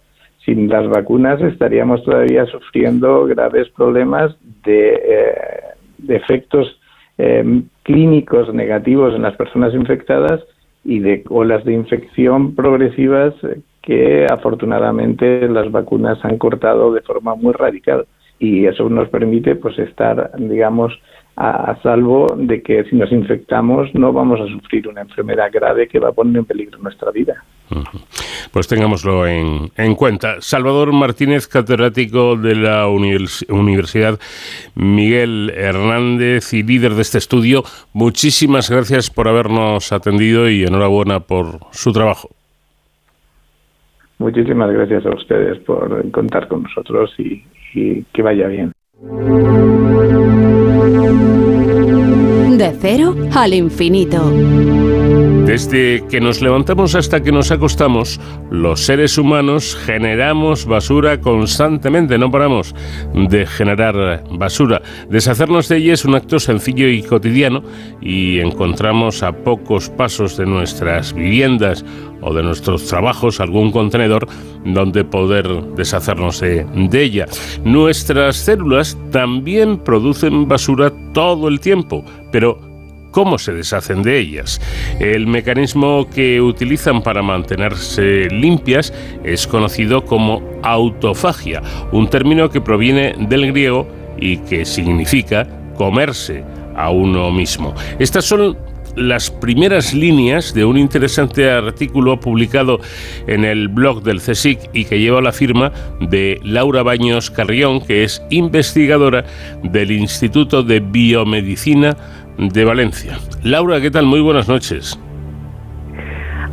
Sin las vacunas estaríamos todavía sufriendo graves problemas de eh, efectos eh, clínicos negativos en las personas infectadas y de olas de infección progresivas que afortunadamente las vacunas han cortado de forma muy radical y eso nos permite pues estar digamos a, salvo de que si nos infectamos no vamos a sufrir una enfermedad grave que va a poner en peligro nuestra vida. Pues tengámoslo en, en, cuenta. Salvador Martínez, catedrático de la Universidad Miguel Hernández y líder de este estudio, muchísimas gracias por habernos atendido y enhorabuena por su trabajo. Muchísimas gracias a ustedes por contar con nosotros y, y que vaya bien. De cero al infinito. Desde que nos levantamos hasta que nos acostamos, los seres humanos generamos basura constantemente, no paramos de generar basura. Deshacernos de ella es un acto sencillo y cotidiano y encontramos a pocos pasos de nuestras viviendas o de nuestros trabajos algún contenedor donde poder deshacernos de, de ella. Nuestras células también producen basura todo el tiempo, pero cómo se deshacen de ellas. El mecanismo que utilizan para mantenerse limpias es conocido como autofagia, un término que proviene del griego y que significa comerse a uno mismo. Estas son las primeras líneas de un interesante artículo publicado en el blog del CSIC y que lleva la firma de Laura Baños Carrión, que es investigadora del Instituto de Biomedicina de Valencia. Laura, ¿qué tal? Muy buenas noches.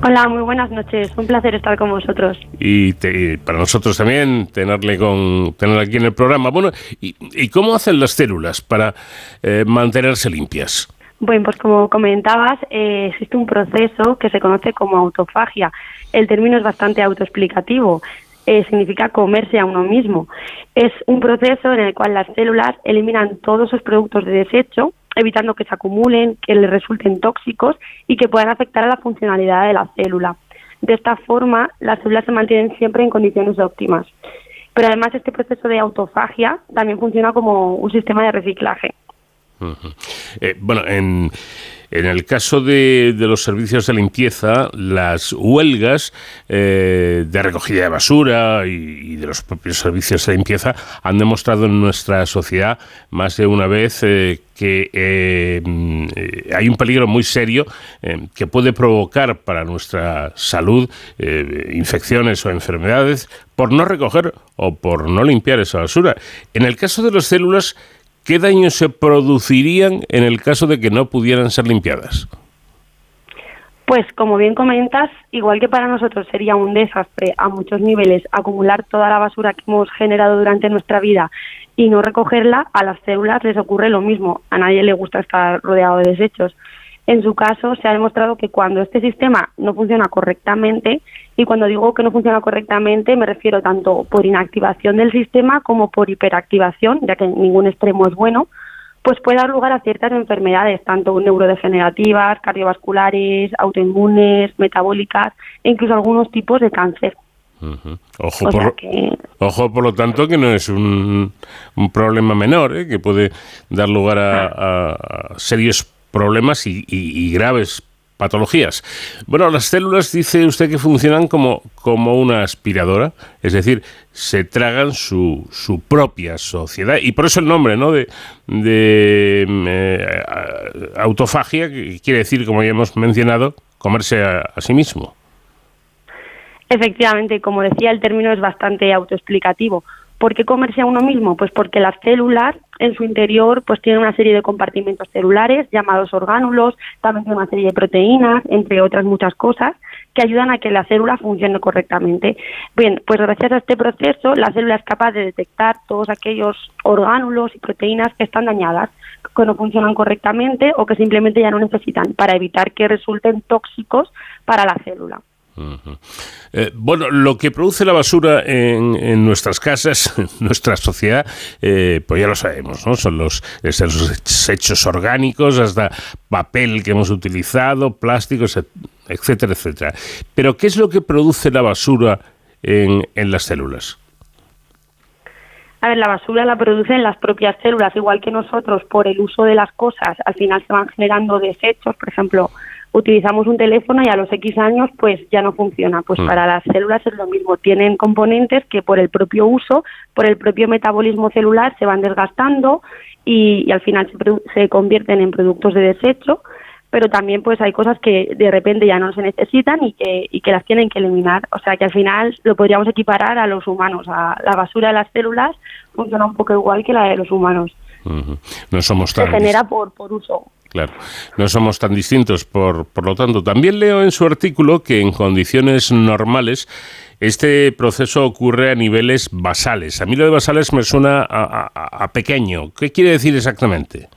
Hola, muy buenas noches. Un placer estar con vosotros. Y, para nosotros también tenerle con tener aquí en el programa. Bueno, ¿y, cómo hacen las células para eh, mantenerse limpias? Bueno, pues como comentabas, eh, existe un proceso que se conoce como autofagia. El término es bastante autoexplicativo. Eh, significa comerse a uno mismo. Es un proceso en el cual las células eliminan todos sus productos de desecho evitando que se acumulen, que les resulten tóxicos y que puedan afectar a la funcionalidad de la célula. De esta forma, las células se mantienen siempre en condiciones óptimas. Pero además este proceso de autofagia también funciona como un sistema de reciclaje. Eh, bueno, en, el caso de, los servicios de limpieza, las huelgas eh, de recogida de basura y, de los propios servicios de limpieza han demostrado en nuestra sociedad más de una vez eh, que eh, hay un peligro muy serio que puede provocar para nuestra salud infecciones o enfermedades por no recoger o por no limpiar esa basura. En el caso de las células, ¿qué daños se producirían en el caso de que no pudieran ser limpiadas? Pues como bien comentas, igual que para nosotros sería un desastre a muchos niveles acumular toda la basura que hemos generado durante nuestra vida y no recogerla, a las células les ocurre lo mismo. A nadie le gusta estar rodeado de desechos. En su caso, se ha demostrado que cuando este sistema no funciona correctamente, y cuando digo que no funciona correctamente me refiero tanto por inactivación del sistema como por hiperactivación, ya que ningún extremo es bueno, pues puede dar lugar a ciertas enfermedades, tanto neurodegenerativas, cardiovasculares, autoinmunes, metabólicas e incluso algunos tipos de cáncer. ojo, por, ojo, por lo tanto, que no es un, problema menor, ¿eh? que puede dar lugar a, a serios problemas y, graves patologías. Bueno, las células dice usted que funcionan como, como una aspiradora, es decir, se tragan su, su propia sociedad y por eso el nombre ¿no? de, de eh, autofagia, que quiere decir, como ya hemos mencionado, comerse a, a sí mismo. Efectivamente, como decía, el término es bastante autoexplicativo. ¿Por qué comerse a uno mismo? Pues porque las células en su interior pues tienen una serie de compartimentos celulares llamados orgánulos, también tiene una serie de proteínas, entre otras muchas cosas, que ayudan a que la célula funcione correctamente. Bien, pues gracias a este proceso la célula es capaz de detectar todos aquellos orgánulos y proteínas que están dañadas, que no funcionan correctamente o que simplemente ya no necesitan para evitar que resulten tóxicos para la célula. Eh, bueno, lo que produce la basura en, nuestras casas, en nuestra sociedad, eh, pues ya lo sabemos, ¿no? Son los, los desechos orgánicos hasta papel que hemos utilizado, plásticos, etcétera, etcétera. Pero, ¿qué es lo que produce la basura en, en las células? A ver, la basura la producen las propias células, igual que nosotros, por el uso de las cosas, al final se van generando desechos, por ejemplo, utilizamos un teléfono y a los X años pues ya no funciona. Pues mm. para las células es lo mismo, tienen componentes que por el propio uso, por el propio metabolismo celular se van desgastando y, al final se, se, convierten en productos de desecho, pero también pues hay cosas que de repente ya no se necesitan y que, y que las tienen que eliminar. O sea que al final lo podríamos equiparar a los humanos, a la basura de las células funciona un poco igual que la de los humanos. No somos tan... Se genera por, por uso. Claro, no somos tan distintos, por, por lo tanto. También leo en su artículo que en condiciones normales este proceso ocurre a niveles basales. A mí lo de basales me suena a, a pequeño. ¿Qué quiere decir exactamente?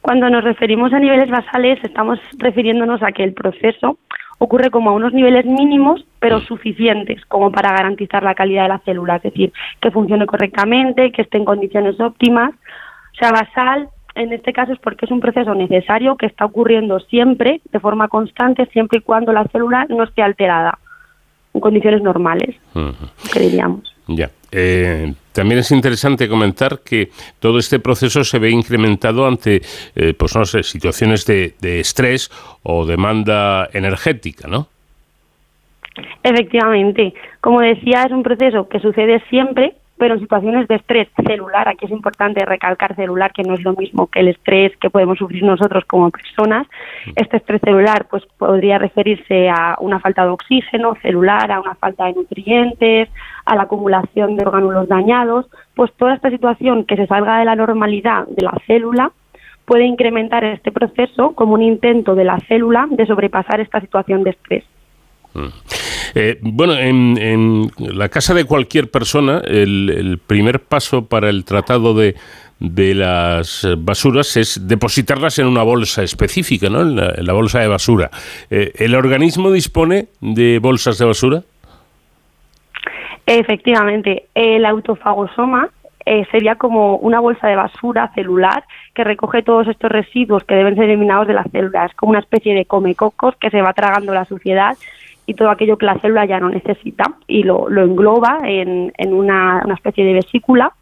Cuando nos referimos a niveles basales, estamos refiriéndonos a que el proceso ocurre como a unos niveles mínimos, pero suficientes como para garantizar la calidad de la célula, es decir, que funcione correctamente, que esté en condiciones óptimas. O sea, basal en este caso es porque es un proceso necesario que está ocurriendo siempre, de forma constante, siempre y cuando la célula no esté alterada, en condiciones normales, diríamos. Ya. Eh, también es interesante comentar que todo este proceso se ve incrementado ante, eh, pues no sé, situaciones de, de estrés o demanda energética, ¿no? Efectivamente. Como decía, es un proceso que sucede siempre pero en situaciones de estrés celular, aquí es importante recalcar celular, que no es lo mismo que el estrés que podemos sufrir nosotros como personas. Este estrés celular pues podría referirse a una falta de oxígeno celular, a una falta de nutrientes, a la acumulación de orgánulos dañados, pues toda esta situación que se salga de la normalidad de la célula puede incrementar este proceso como un intento de la célula de sobrepasar esta situación de estrés. Mm. Eh, bueno, en, la casa de cualquier persona, el, primer paso para el tratado de, las basuras es depositarlas en una bolsa específica, ¿no? En la, bolsa de basura. Eh, ¿El organismo dispone de bolsas de basura? Efectivamente, el autofagosoma eh, sería como una bolsa de basura celular que recoge todos estos residuos que deben ser eliminados de las células. Como una especie de comecocos que se va tragando la suciedad y todo aquello que la célula ya no necesita y lo, lo engloba en, en una, una, especie de vesícula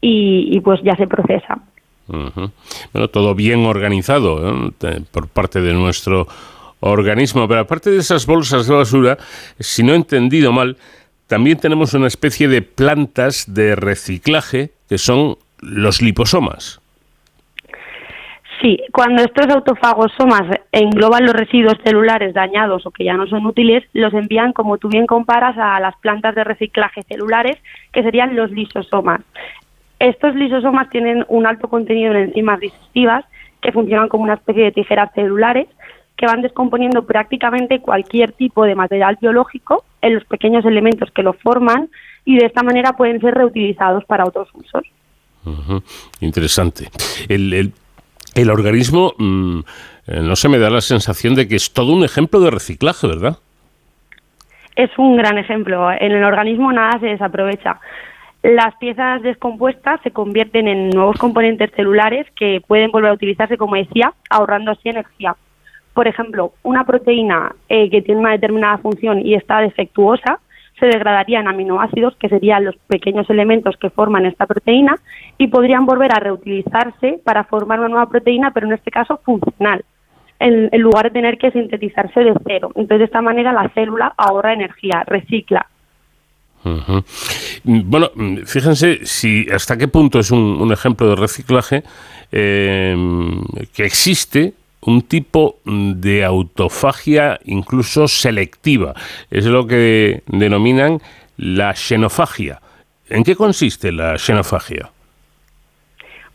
y, pues ya se procesa. Bueno, todo bien organizado ¿eh? por parte de nuestro organismo, pero aparte de esas bolsas de basura, si no he entendido mal, también tenemos una especie de plantas de reciclaje que son los liposomas. Sí, cuando estos autofagosomas engloban los residuos celulares dañados o que ya no son útiles, los envían, como tú bien comparas, a las plantas de reciclaje celulares, que serían los lisosomas. Estos lisosomas tienen un alto contenido en enzimas digestivas que funcionan como una especie de tijeras celulares que van descomponiendo prácticamente cualquier tipo de material biológico en los pequeños elementos que lo forman y de esta manera pueden ser reutilizados para otros usos. Interesante. El, el organismo, mmm, no se me da la sensación de que es todo un ejemplo de reciclaje, ¿verdad? Es un gran ejemplo. En el organismo nada se desaprovecha. Las piezas descompuestas se convierten en nuevos componentes celulares que pueden volver a utilizarse, como decía, ahorrando así energía. Por ejemplo, una proteína eh, que tiene una determinada función y está defectuosa se degradaría en aminoácidos, que serían los pequeños elementos que forman esta proteína, y podrían volver a reutilizarse para formar una nueva proteína, pero en este caso funcional, en, lugar de tener que sintetizarse de cero. Entonces, de esta manera la célula ahorra energía, recicla. Bueno, fíjense si hasta qué punto es un, un ejemplo de reciclaje eh, que existe un tipo de autofagia incluso selectiva. Es lo que denominan la xenofagia. ¿En qué consiste la xenofagia?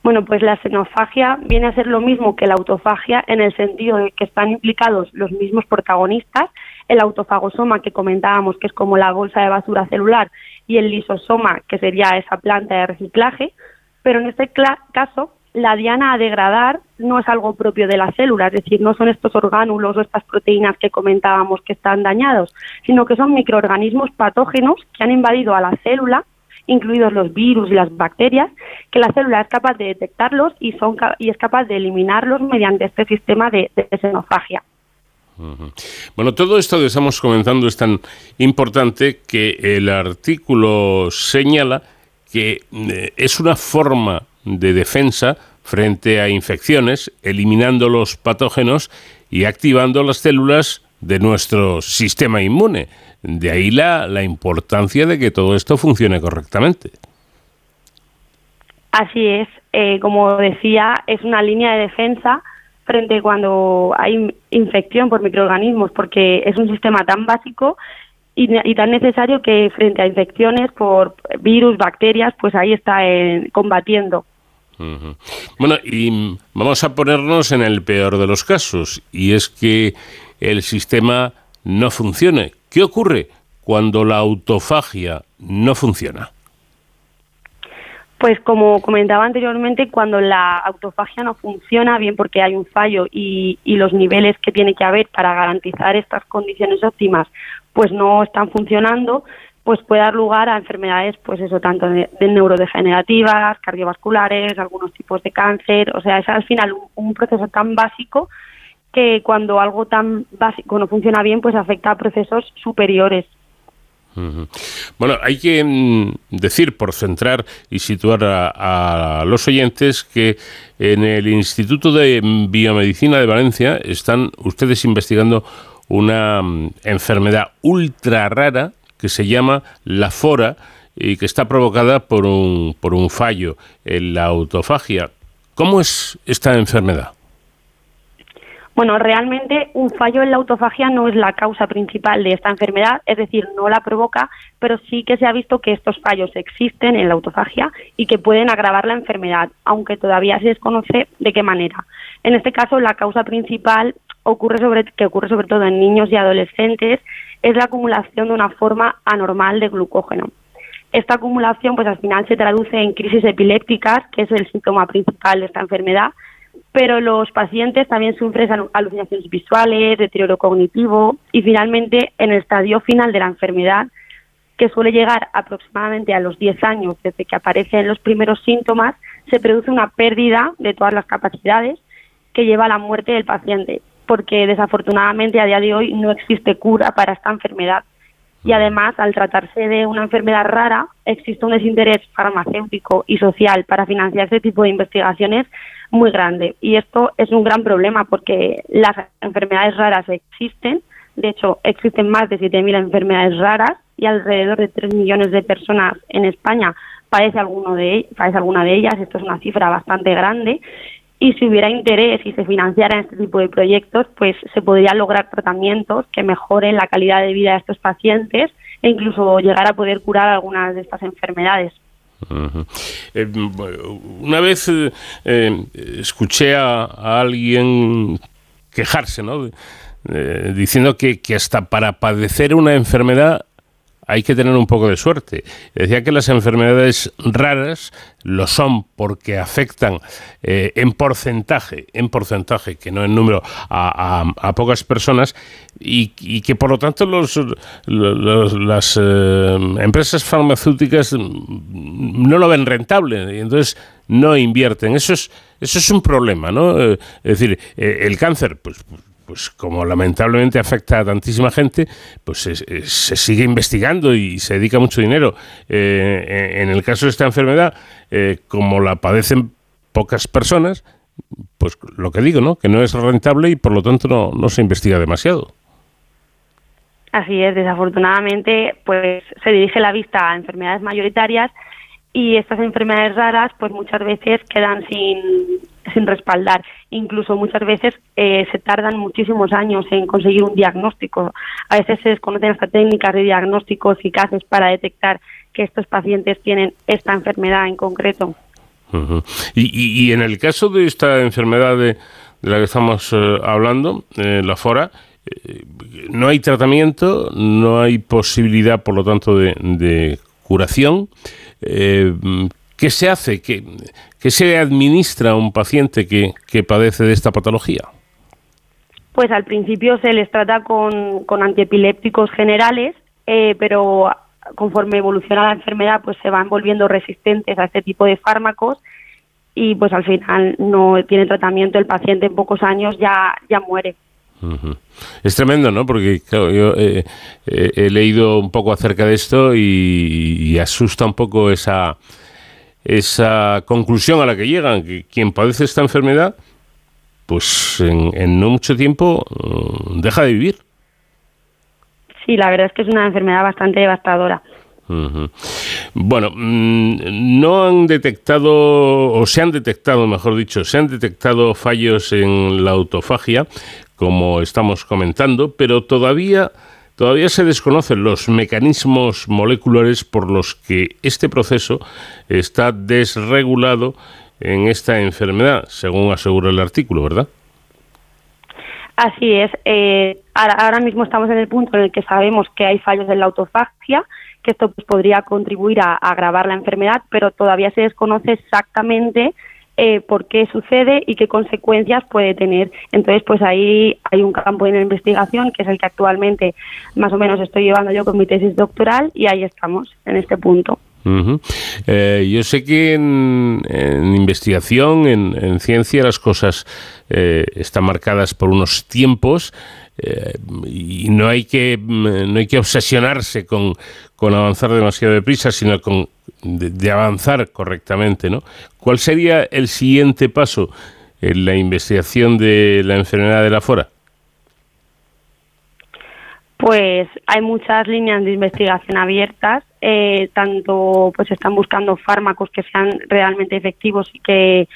Bueno, pues la xenofagia viene a ser lo mismo que la autofagia en el sentido de que están implicados los mismos protagonistas, el autofagosoma que comentábamos, que es como la bolsa de basura celular, y el lisosoma, que sería esa planta de reciclaje, pero en este caso la diana a degradar no es algo propio de la célula, es decir, no son estos orgánulos o estas proteínas que comentábamos que están dañados, sino que son microorganismos patógenos que han invadido a la célula, incluidos los virus y las bacterias, que la célula es capaz de detectarlos y, son, y es capaz de eliminarlos mediante este sistema de, xenofagia. Bueno, todo esto que estamos comentando es tan importante que el artículo señala que eh, es una forma de defensa frente a infecciones, eliminando los patógenos y activando las células de nuestro sistema inmune. De ahí la, la importancia de que todo esto funcione correctamente. Así es, eh, como decía, es una línea de defensa frente cuando hay infección por microorganismos, porque es un sistema tan básico y, tan necesario que frente a infecciones por virus, bacterias, pues ahí está eh, combatiendo. Bueno, y vamos a ponernos en el peor de los casos, y es que el sistema no funcione. ¿Qué ocurre cuando la autofagia no funciona? Pues como comentaba anteriormente, cuando la autofagia no funciona, bien porque hay un fallo y, y, los niveles que tiene que haber para garantizar estas condiciones óptimas, pues no están funcionando, pues puede dar lugar a enfermedades, pues eso, tanto de, de neurodegenerativas, cardiovasculares, algunos tipos de cáncer, o sea, es al final un, un proceso tan básico que cuando algo tan básico no funciona bien, pues afecta a procesos superiores. Bueno, hay que mm, decir, por centrar y situar a, a, los oyentes, que en el Instituto de Biomedicina de Valencia están ustedes investigando una mm, enfermedad ultra rara que se llama la fora y que está provocada por un, por un fallo en la autofagia. ¿Cómo es esta enfermedad? Bueno, realmente un fallo en la autofagia no es la causa principal de esta enfermedad, es decir, no la provoca, pero sí que se ha visto que estos fallos existen en la autofagia y que pueden agravar la enfermedad, aunque todavía se desconoce de qué manera. En este caso, la causa principal ocurre sobre, que ocurre sobre todo en niños y adolescentes es la acumulación de una forma anormal de glucógeno. Esta acumulación, pues al final se traduce en crisis epilépticas, que es el síntoma principal de esta enfermedad, pero los pacientes también sufren alucinaciones visuales, deterioro cognitivo y finalmente en el estadio final de la enfermedad que suele llegar aproximadamente a los 10 años desde que aparecen los primeros síntomas, se produce una pérdida de todas las capacidades que lleva a la muerte del paciente, porque desafortunadamente a día de hoy no existe cura para esta enfermedad. Y además, al tratarse de una enfermedad rara, existe un desinterés farmacéutico y social para financiar este tipo de investigaciones muy grande. Y esto es un gran problema porque las enfermedades raras existen. De hecho, existen más de 7.000 enfermedades raras y alrededor de 3 millones de personas en España padece, alguno de, padece alguna de ellas. Esto es una cifra bastante grande. Y si hubiera interés y se financiaran este tipo de proyectos, pues se podrían lograr tratamientos que mejoren la calidad de vida de estos pacientes e incluso llegar a poder curar algunas de estas enfermedades. Eh, una vez eh, eh, escuché a, alguien quejarse, ¿no? diciendo que, hasta para padecer una enfermedad hay que tener un poco de suerte. Decía que las enfermedades raras lo son porque afectan eh, en porcentaje, en porcentaje, que no en número, a, pocas personas y, que por lo tanto los, las eh, empresas farmacéuticas no lo ven rentable y entonces no invierten. Eso es, eso es un problema, ¿no? Eh, es decir, el cáncer, pues pues como lamentablemente afecta a tantísima gente, pues se, sigue investigando y se dedica mucho dinero. Eh, en el caso de esta enfermedad, eh, como la padecen pocas personas, pues lo que digo, ¿no? Que no es rentable y por lo tanto no, no se investiga demasiado. Así es, desafortunadamente, pues se dirige la vista a enfermedades mayoritarias y estas enfermedades raras pues muchas veces quedan sin, sin respaldar. Incluso muchas veces eh, se tardan muchísimos años en conseguir un diagnóstico. A veces se desconocen estas técnicas de diagnóstico eficaces para detectar que estos pacientes tienen esta enfermedad en concreto. y, y, en el caso de esta enfermedad de, la que estamos eh, hablando, eh, la FORA, no hay tratamiento, no hay posibilidad, por lo tanto, de, de curación. Eh, ¿Qué se hace? ¿Qué, se administra a un paciente que, padece de esta patología? Pues al principio se les trata con, antiepilépticos generales, eh, pero conforme evoluciona la enfermedad, pues se van volviendo resistentes a este tipo de fármacos y pues al final no tiene tratamiento, el paciente en pocos años ya, ya muere. Es tremendo, ¿no? Porque yo eh, eh, he leído un poco acerca de esto y, asusta un poco esa, esa conclusión a la que llegan, que quien padece esta enfermedad, pues en, no mucho tiempo mm, deja de vivir. Sí, la verdad es que es una enfermedad bastante devastadora. Bueno, mm, no han detectado, o se han detectado, mejor dicho, se han detectado fallos en la autofagia como estamos comentando, pero todavía, todavía se desconocen los mecanismos moleculares por los que este proceso está desregulado en esta enfermedad, según asegura el artículo, ¿verdad? Así es. Eh, ahora, mismo estamos en el punto en el que sabemos que hay fallos en la autofagia, que esto pues, podría contribuir a agravar la enfermedad, pero todavía se desconoce exactamente eh, por qué sucede y qué consecuencias puede tener. Entonces, pues ahí hay un campo en la investigación que es el que actualmente más o menos estoy llevando yo con mi tesis doctoral y ahí estamos, en este punto. Eh, yo sé que en, investigación, en, ciencia, las cosas eh, están marcadas por unos tiempos y no hay que no hay que obsesionarse con, con avanzar demasiado deprisa, sino con de, avanzar correctamente, ¿no? ¿Cuál sería el siguiente paso en la investigación de la enfermedad de la fora? Pues hay muchas líneas de investigación abiertas, eh, tanto pues están buscando fármacos que sean realmente efectivos y que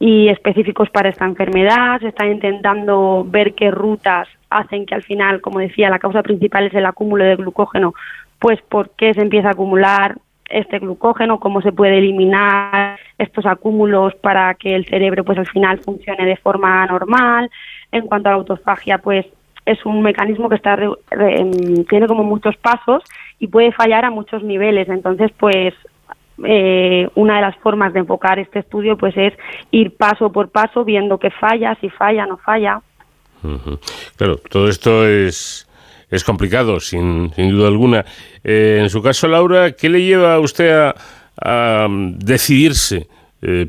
y específicos para esta enfermedad, se están intentando ver qué rutas hacen que al final, como decía, la causa principal es el acúmulo de glucógeno, pues por qué se empieza a acumular, este glucógeno, cómo se puede eliminar estos acúmulos para que el cerebro pues al final funcione de forma normal. En cuanto a la autofagia, pues es un mecanismo que está em, tiene como muchos pasos y puede fallar a muchos niveles. Entonces, pues eh, una de las formas de enfocar este estudio pues es ir paso por paso viendo qué falla, si falla, no falla. Claro, todo esto es es complicado, sin, sin duda alguna. en su caso, Laura, ¿qué le lleva a usted a, a decidirse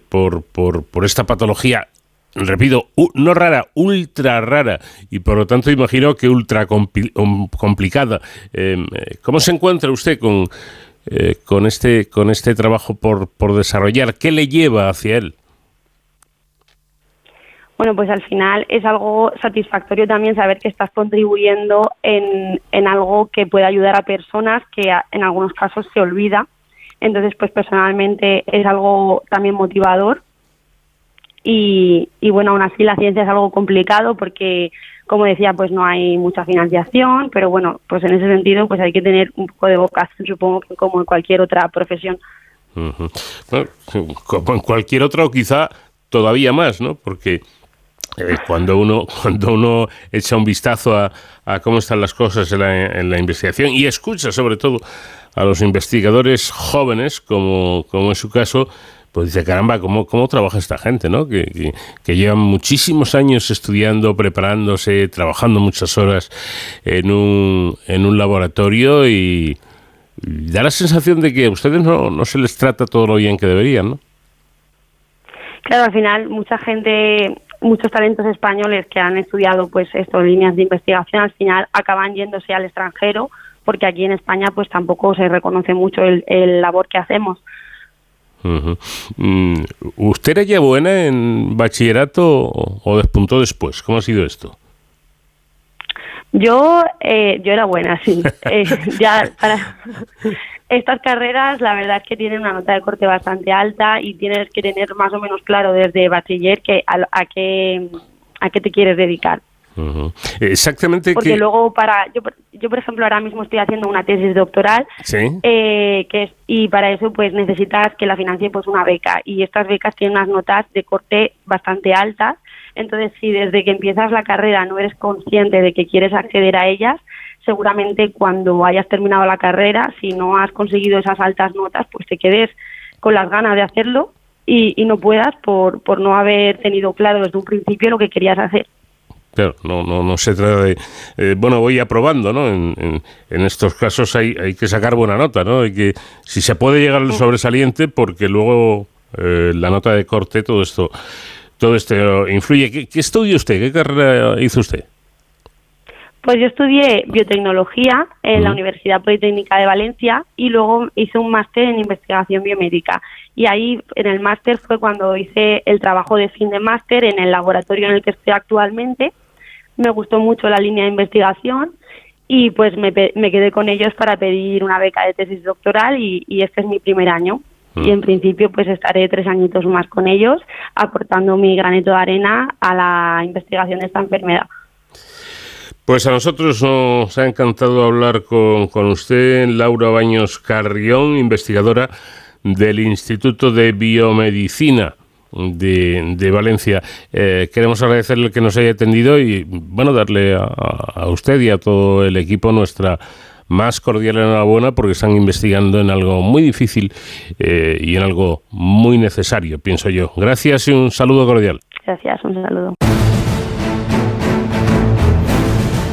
por, por, por esta patología repito, no rara, ultra rara y por lo tanto imagino que ultra complicada. Em, eh, ¿Cómo se encuentra usted con, eh, con, este, con este trabajo por, por desarrollar? ¿Qué le lleva hacia él? Bueno, pues al final es algo satisfactorio también saber que estás contribuyendo en, en algo que puede ayudar a personas que en algunos casos se olvida. Entonces, pues personalmente es algo también motivador y, bueno, aún así la ciencia es algo complicado porque, como decía, pues no hay mucha financiación, pero bueno, pues en ese sentido pues hay que tener un poco de vocación, supongo que como en cualquier otra profesión. como en cualquier otra o quizá todavía más, ¿no? Porque eh, cuando uno cuando uno echa un vistazo a, a cómo están las cosas en la, en la, investigación y escucha sobre todo a los investigadores jóvenes, como, como en su caso, pues dice, caramba, ¿cómo, cómo trabaja esta gente, ¿no? Que, que, llevan muchísimos años estudiando, preparándose, trabajando muchas horas en un, en un laboratorio y, da la sensación de que a ustedes no, no se les trata todo lo bien que deberían, ¿no? Claro, al final mucha gente, muchos talentos españoles que han estudiado pues estas líneas de investigación al final acaban yéndose al extranjero porque aquí en España pues tampoco se reconoce mucho el, el labor que hacemos. Mm, ¿Usted era ya buena en bachillerato o, despuntó después? ¿Cómo ha sido esto? Yo, eh, yo era buena, sí. Eh, ya para estas carreras, la verdad es que tienen una nota de corte bastante alta y tienes que tener más o menos claro desde bachiller que a, a qué a qué te quieres dedicar. Exactamente. Porque luego para yo, yo por ejemplo ahora mismo estoy haciendo una tesis doctoral eh, que es, y para eso pues necesitas que la financie pues una beca y estas becas tienen unas notas de corte bastante altas entonces si desde que empiezas la carrera no eres consciente de que quieres acceder a ellas seguramente cuando hayas terminado la carrera si no has conseguido esas altas notas pues te quedes con las ganas de hacerlo y, y no puedas por, por no haber tenido claro desde un principio lo que querías hacer. Claro, no, no, no se trata de... Eh, bueno, voy aprobando, ¿no? En, en, estos casos hay, hay que sacar buena nota, ¿no? Hay que, si se puede llegar al sobresaliente, porque luego eh, la nota de corte, todo esto, todo esto influye. ¿Qué, qué estudia usted? ¿Qué carrera hizo usted? Pues yo estudié biotecnología en la Universidad Politécnica de Valencia y luego hice un máster en investigación biomédica. Y ahí en el máster fue cuando hice el trabajo de fin de máster en el laboratorio en el que estoy actualmente me gustó mucho la línea de investigación y pues me, me quedé con ellos para pedir una beca de tesis doctoral y, este es mi primer año. Y en principio pues estaré tres añitos más con ellos aportando mi granito de arena a la investigación de esta enfermedad. Pues a nosotros nos ha encantado hablar con, con usted, Laura Baños Carrión, investigadora del Instituto de Biomedicina de, Valencia. Eh, queremos agradecerle que nos haya atendido y, bueno, darle a, usted y a todo el equipo nuestra más cordial enhorabuena porque están investigando en algo muy difícil eh, y en algo muy necesario, pienso yo. Gracias y un saludo cordial. Gracias, un saludo.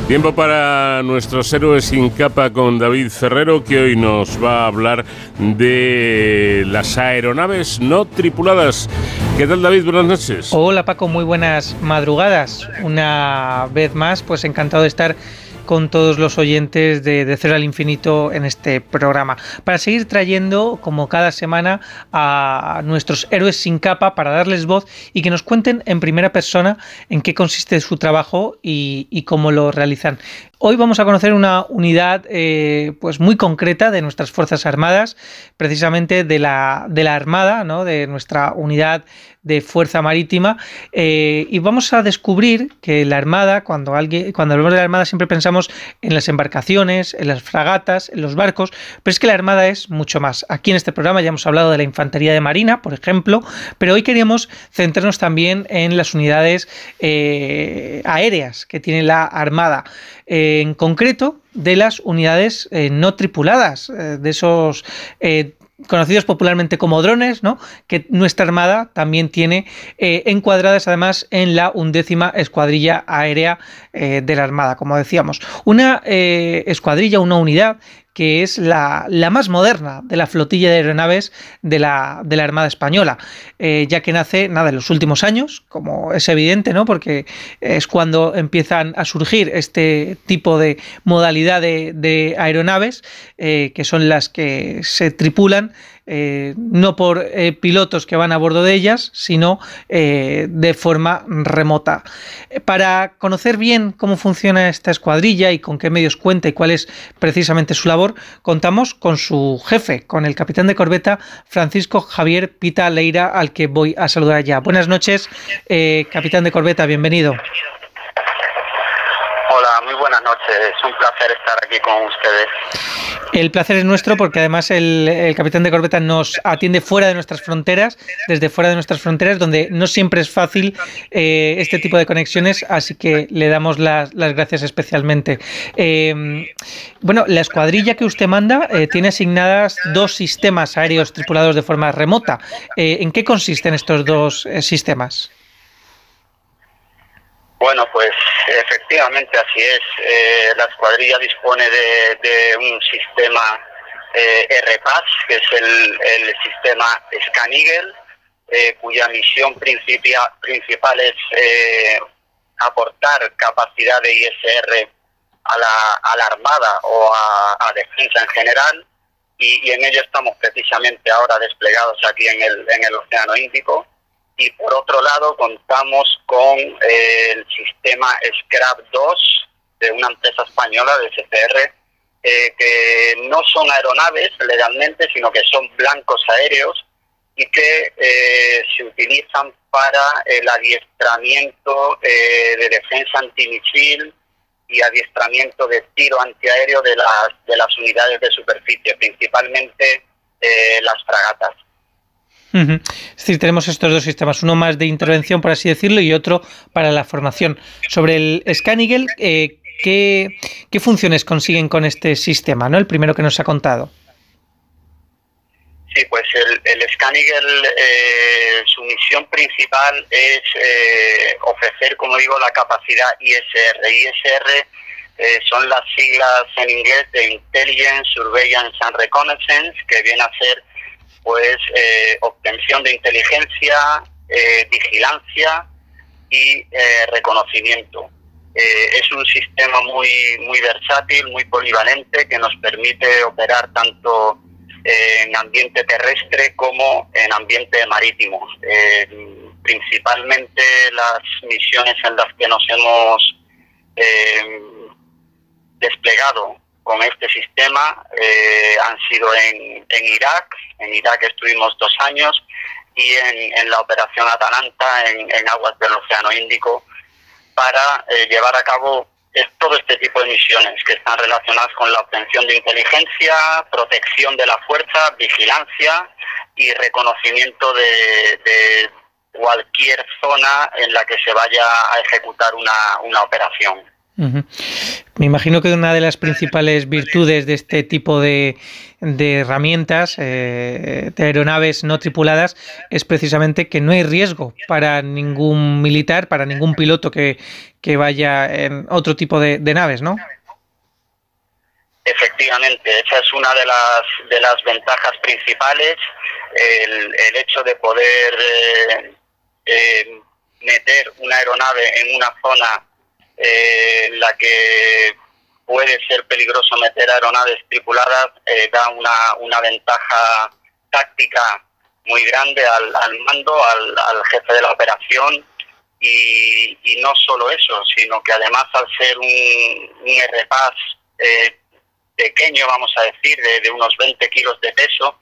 Tiempo para nuestros héroes sin capa con David Ferrero, que hoy nos va a hablar de las aeronaves no tripuladas. ¿Qué tal David? Buenas noches. Hola Paco, muy buenas madrugadas. Una vez más, pues encantado de estar con todos los oyentes de, de Cero al Infinito en este programa. Para seguir trayendo, como cada semana, a nuestros héroes sin capa para darles voz y que nos cuenten en primera persona en qué consiste su trabajo y, y cómo lo realizan. Hoy vamos a conocer una unidad eh, pues muy concreta de nuestras Fuerzas Armadas, precisamente de la, de la Armada, ¿no? de nuestra unidad de Fuerza Marítima. Eh, y vamos a descubrir que la Armada, cuando, alguien, cuando hablamos de la Armada siempre pensamos en las embarcaciones, en las fragatas, en los barcos, pero es que la Armada es mucho más. Aquí en este programa ya hemos hablado de la Infantería de Marina, por ejemplo, pero hoy queríamos centrarnos también en las unidades eh, aéreas que tiene la Armada en concreto de las unidades eh, no tripuladas, eh, de esos eh, conocidos popularmente como drones, ¿no? que nuestra Armada también tiene encuadradas además en la undécima Escuadrilla Aérea de la Armada, como decíamos. Una escuadrilla, una unidad que es la, más moderna de la flotilla de aeronaves de la, de la Armada Española, eh, ya que nace nada en los últimos años, como es evidente, ¿no? porque es cuando empiezan a surgir este tipo de modalidad de, aeronaves, eh, que son las que se tripulan eh, no por eh, pilotos que van a bordo de ellas, sino eh, de forma remota. Para conocer bien cómo funciona esta escuadrilla y con qué medios cuenta y cuál es precisamente su labor, contamos con su jefe, con el capitán de corbeta Francisco Javier Pita Leira, al que voy a saludar ya. Buenas noches, capitán de corbeta, bienvenido. Es un placer estar aquí con ustedes. El placer es nuestro porque además el, capitán de corbeta nos atiende fuera de nuestras fronteras, desde fuera de nuestras fronteras, donde no siempre es fácil eh, este tipo de conexiones, así que le damos las, gracias especialmente. Eh, bueno, la escuadrilla que usted manda eh, tiene asignadas dos sistemas aéreos tripulados de forma remota. ¿En qué consisten estos dos sistemas? Bueno, pues efectivamente así es. Eh, la escuadrilla dispone de, un sistema eh, RPAS, que es el, sistema Scan eh, cuya misión principal es eh, aportar capacidad de ISR a la, Armada o a, defensa en general. Y, en ello estamos precisamente ahora desplegados aquí en el Océano Índico y por otro lado contamos con eh, el sistema Scrap 2 de una empresa española de SCR eh, que no son aeronaves legalmente sino que son blancos aéreos y que eh, se utilizan para el adiestramiento de defensa antimisil y adiestramiento de tiro antiaéreo de las, de las unidades de superficie, principalmente las fragatas. Es decir, tenemos estos dos sistemas, uno más de intervención, por así decirlo, y otro para la formación. Sobre el Scanigel, eh, ¿qué, funciones consiguen con este sistema? ¿no? El primero que nos ha contado. Sí, pues el, el eh, su misión principal es eh, ofrecer, como digo, la capacidad ISR. ISR son las siglas en inglés de Intelligence, Surveillance and Reconnaissance, que viene a ser pues eh, obtención de inteligencia, eh, vigilancia y eh, reconocimiento. es un sistema muy, muy versátil, muy polivalente, que nos permite operar tanto en ambiente terrestre como en ambiente marítimo. principalmente las misiones en las que nos hemos desplegado con este sistema eh, han sido en, Irak, en Irak estuvimos dos años, y en, la operación Atalanta en, aguas del Océano Índico para eh, llevar a cabo todo este tipo de misiones que están relacionadas con la obtención de inteligencia, protección de la fuerza, vigilancia y reconocimiento de, cualquier zona en la que se vaya a ejecutar una operación. Me imagino que una de las principales virtudes de este tipo de, herramientas, eh, de aeronaves no tripuladas, es precisamente que no hay riesgo para ningún militar, para ningún piloto que, vaya en otro tipo de, naves, ¿no? Efectivamente, esa es una de las, de las ventajas principales, el, hecho de poder eh, eh, meter una aeronave en una zona eh, en la que puede ser peligroso meter aeronaves tripuladas, eh, da una, una ventaja táctica muy grande al, al mando, al, al, jefe de la operación. Y, y, no solo eso, sino que además al ser un, un RPAS eh, pequeño, vamos a decir, de, de unos 20 kilos de peso,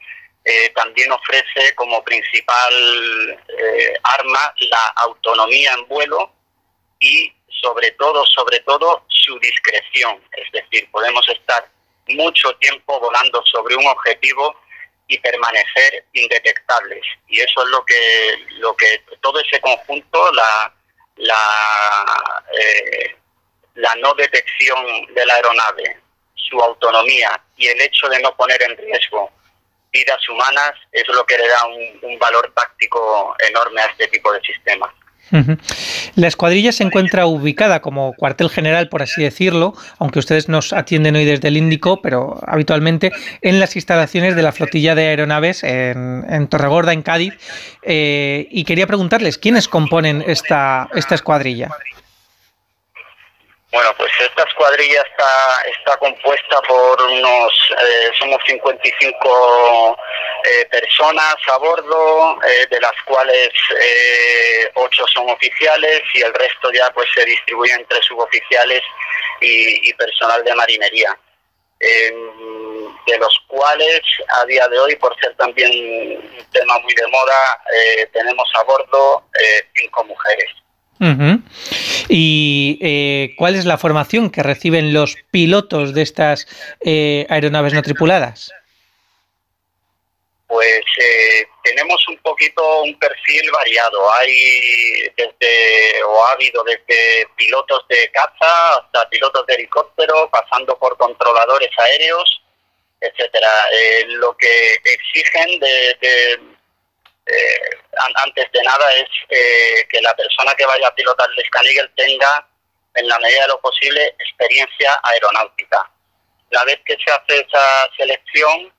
eh, también ofrece como principal eh, arma la autonomía en vuelo y sobre todo, sobre todo su discreción. Es decir, podemos estar mucho tiempo volando sobre un objetivo y permanecer indetectables. Y eso es lo que, lo que todo ese conjunto, la, la, eh, la no detección de la aeronave, su autonomía y el hecho de no poner en riesgo vidas humanas es lo que le da un, valor táctico enorme a este tipo de sistemas. La escuadrilla se encuentra ubicada como cuartel general, por así decirlo, aunque ustedes nos atienden hoy desde el Índico, pero habitualmente en las instalaciones de la flotilla de aeronaves en, Torregorda, en Cádiz. Eh, y quería preguntarles, ¿quiénes componen esta, esta escuadrilla? Bueno, pues esta escuadrilla está, está compuesta por unos, eh, somos 55 eh, personas a bordo, eh, de las cuales eh, 8 son oficiales y el resto ya pues se distribuye entre suboficiales y, y personal de marinería. Em, de los cuales a día de hoy, por ser también un tema muy de moda, eh, tenemos a bordo cinco mujeres. ¿Y eh, cuál es la formación que reciben los pilotos de estas eh, aeronaves no tripuladas? Pues eh, tenemos un poquito un perfil variado. Hay desde, o ha habido desde pilotos de caza hasta pilotos de helicóptero, pasando por controladores aéreos, etcétera. lo que exigen de eh, antes de nada es eh, que la persona que vaya a pilotar el Scan tenga, en la medida de lo posible, experiencia aeronáutica. Una vez que se hace esa selección,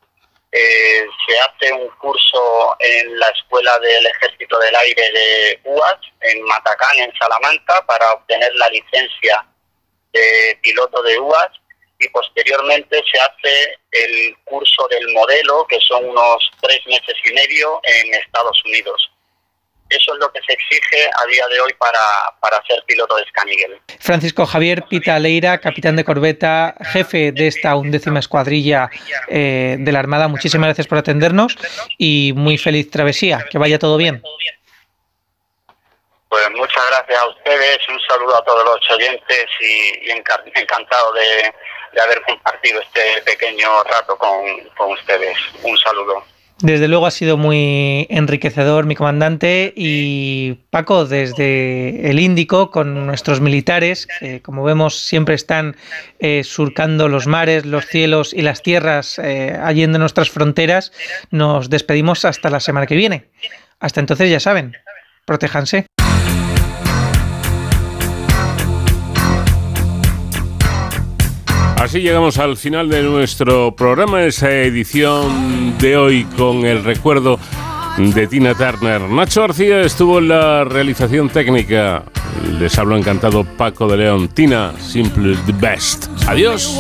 eh, se hace un curso en la Escuela del Ejército del Aire de UAS, en Matacán, en Salamanca, para obtener la licencia de piloto de UAS y posteriormente se hace el curso del modelo, que son unos tres meses y medio en Estados Unidos. Eso es lo que se exige a día de hoy para, para ser piloto de Scanigel. Francisco Javier Pita Leira, capitán de corbeta, jefe de esta undécima escuadrilla eh, de la Armada, muchísimas gracias por atendernos y muy feliz travesía. Que vaya todo bien. Pues muchas gracias a ustedes, un saludo a todos los oyentes y, encantado de, haber compartido este pequeño rato con, con ustedes. Un saludo. Desde luego ha sido muy enriquecedor, mi comandante. Y Paco, desde el Índico, con nuestros militares, que como vemos siempre están eh, surcando los mares, los cielos y las tierras eh, allí en nuestras fronteras, nos despedimos hasta la semana que viene. Hasta entonces, ya saben, protéjanse. Así llegamos al final de nuestro programa, esa edición de hoy con el recuerdo de Tina Turner. Nacho García estuvo en la realización técnica. Les hablo encantado Paco de León. Tina, simple the best. Adiós.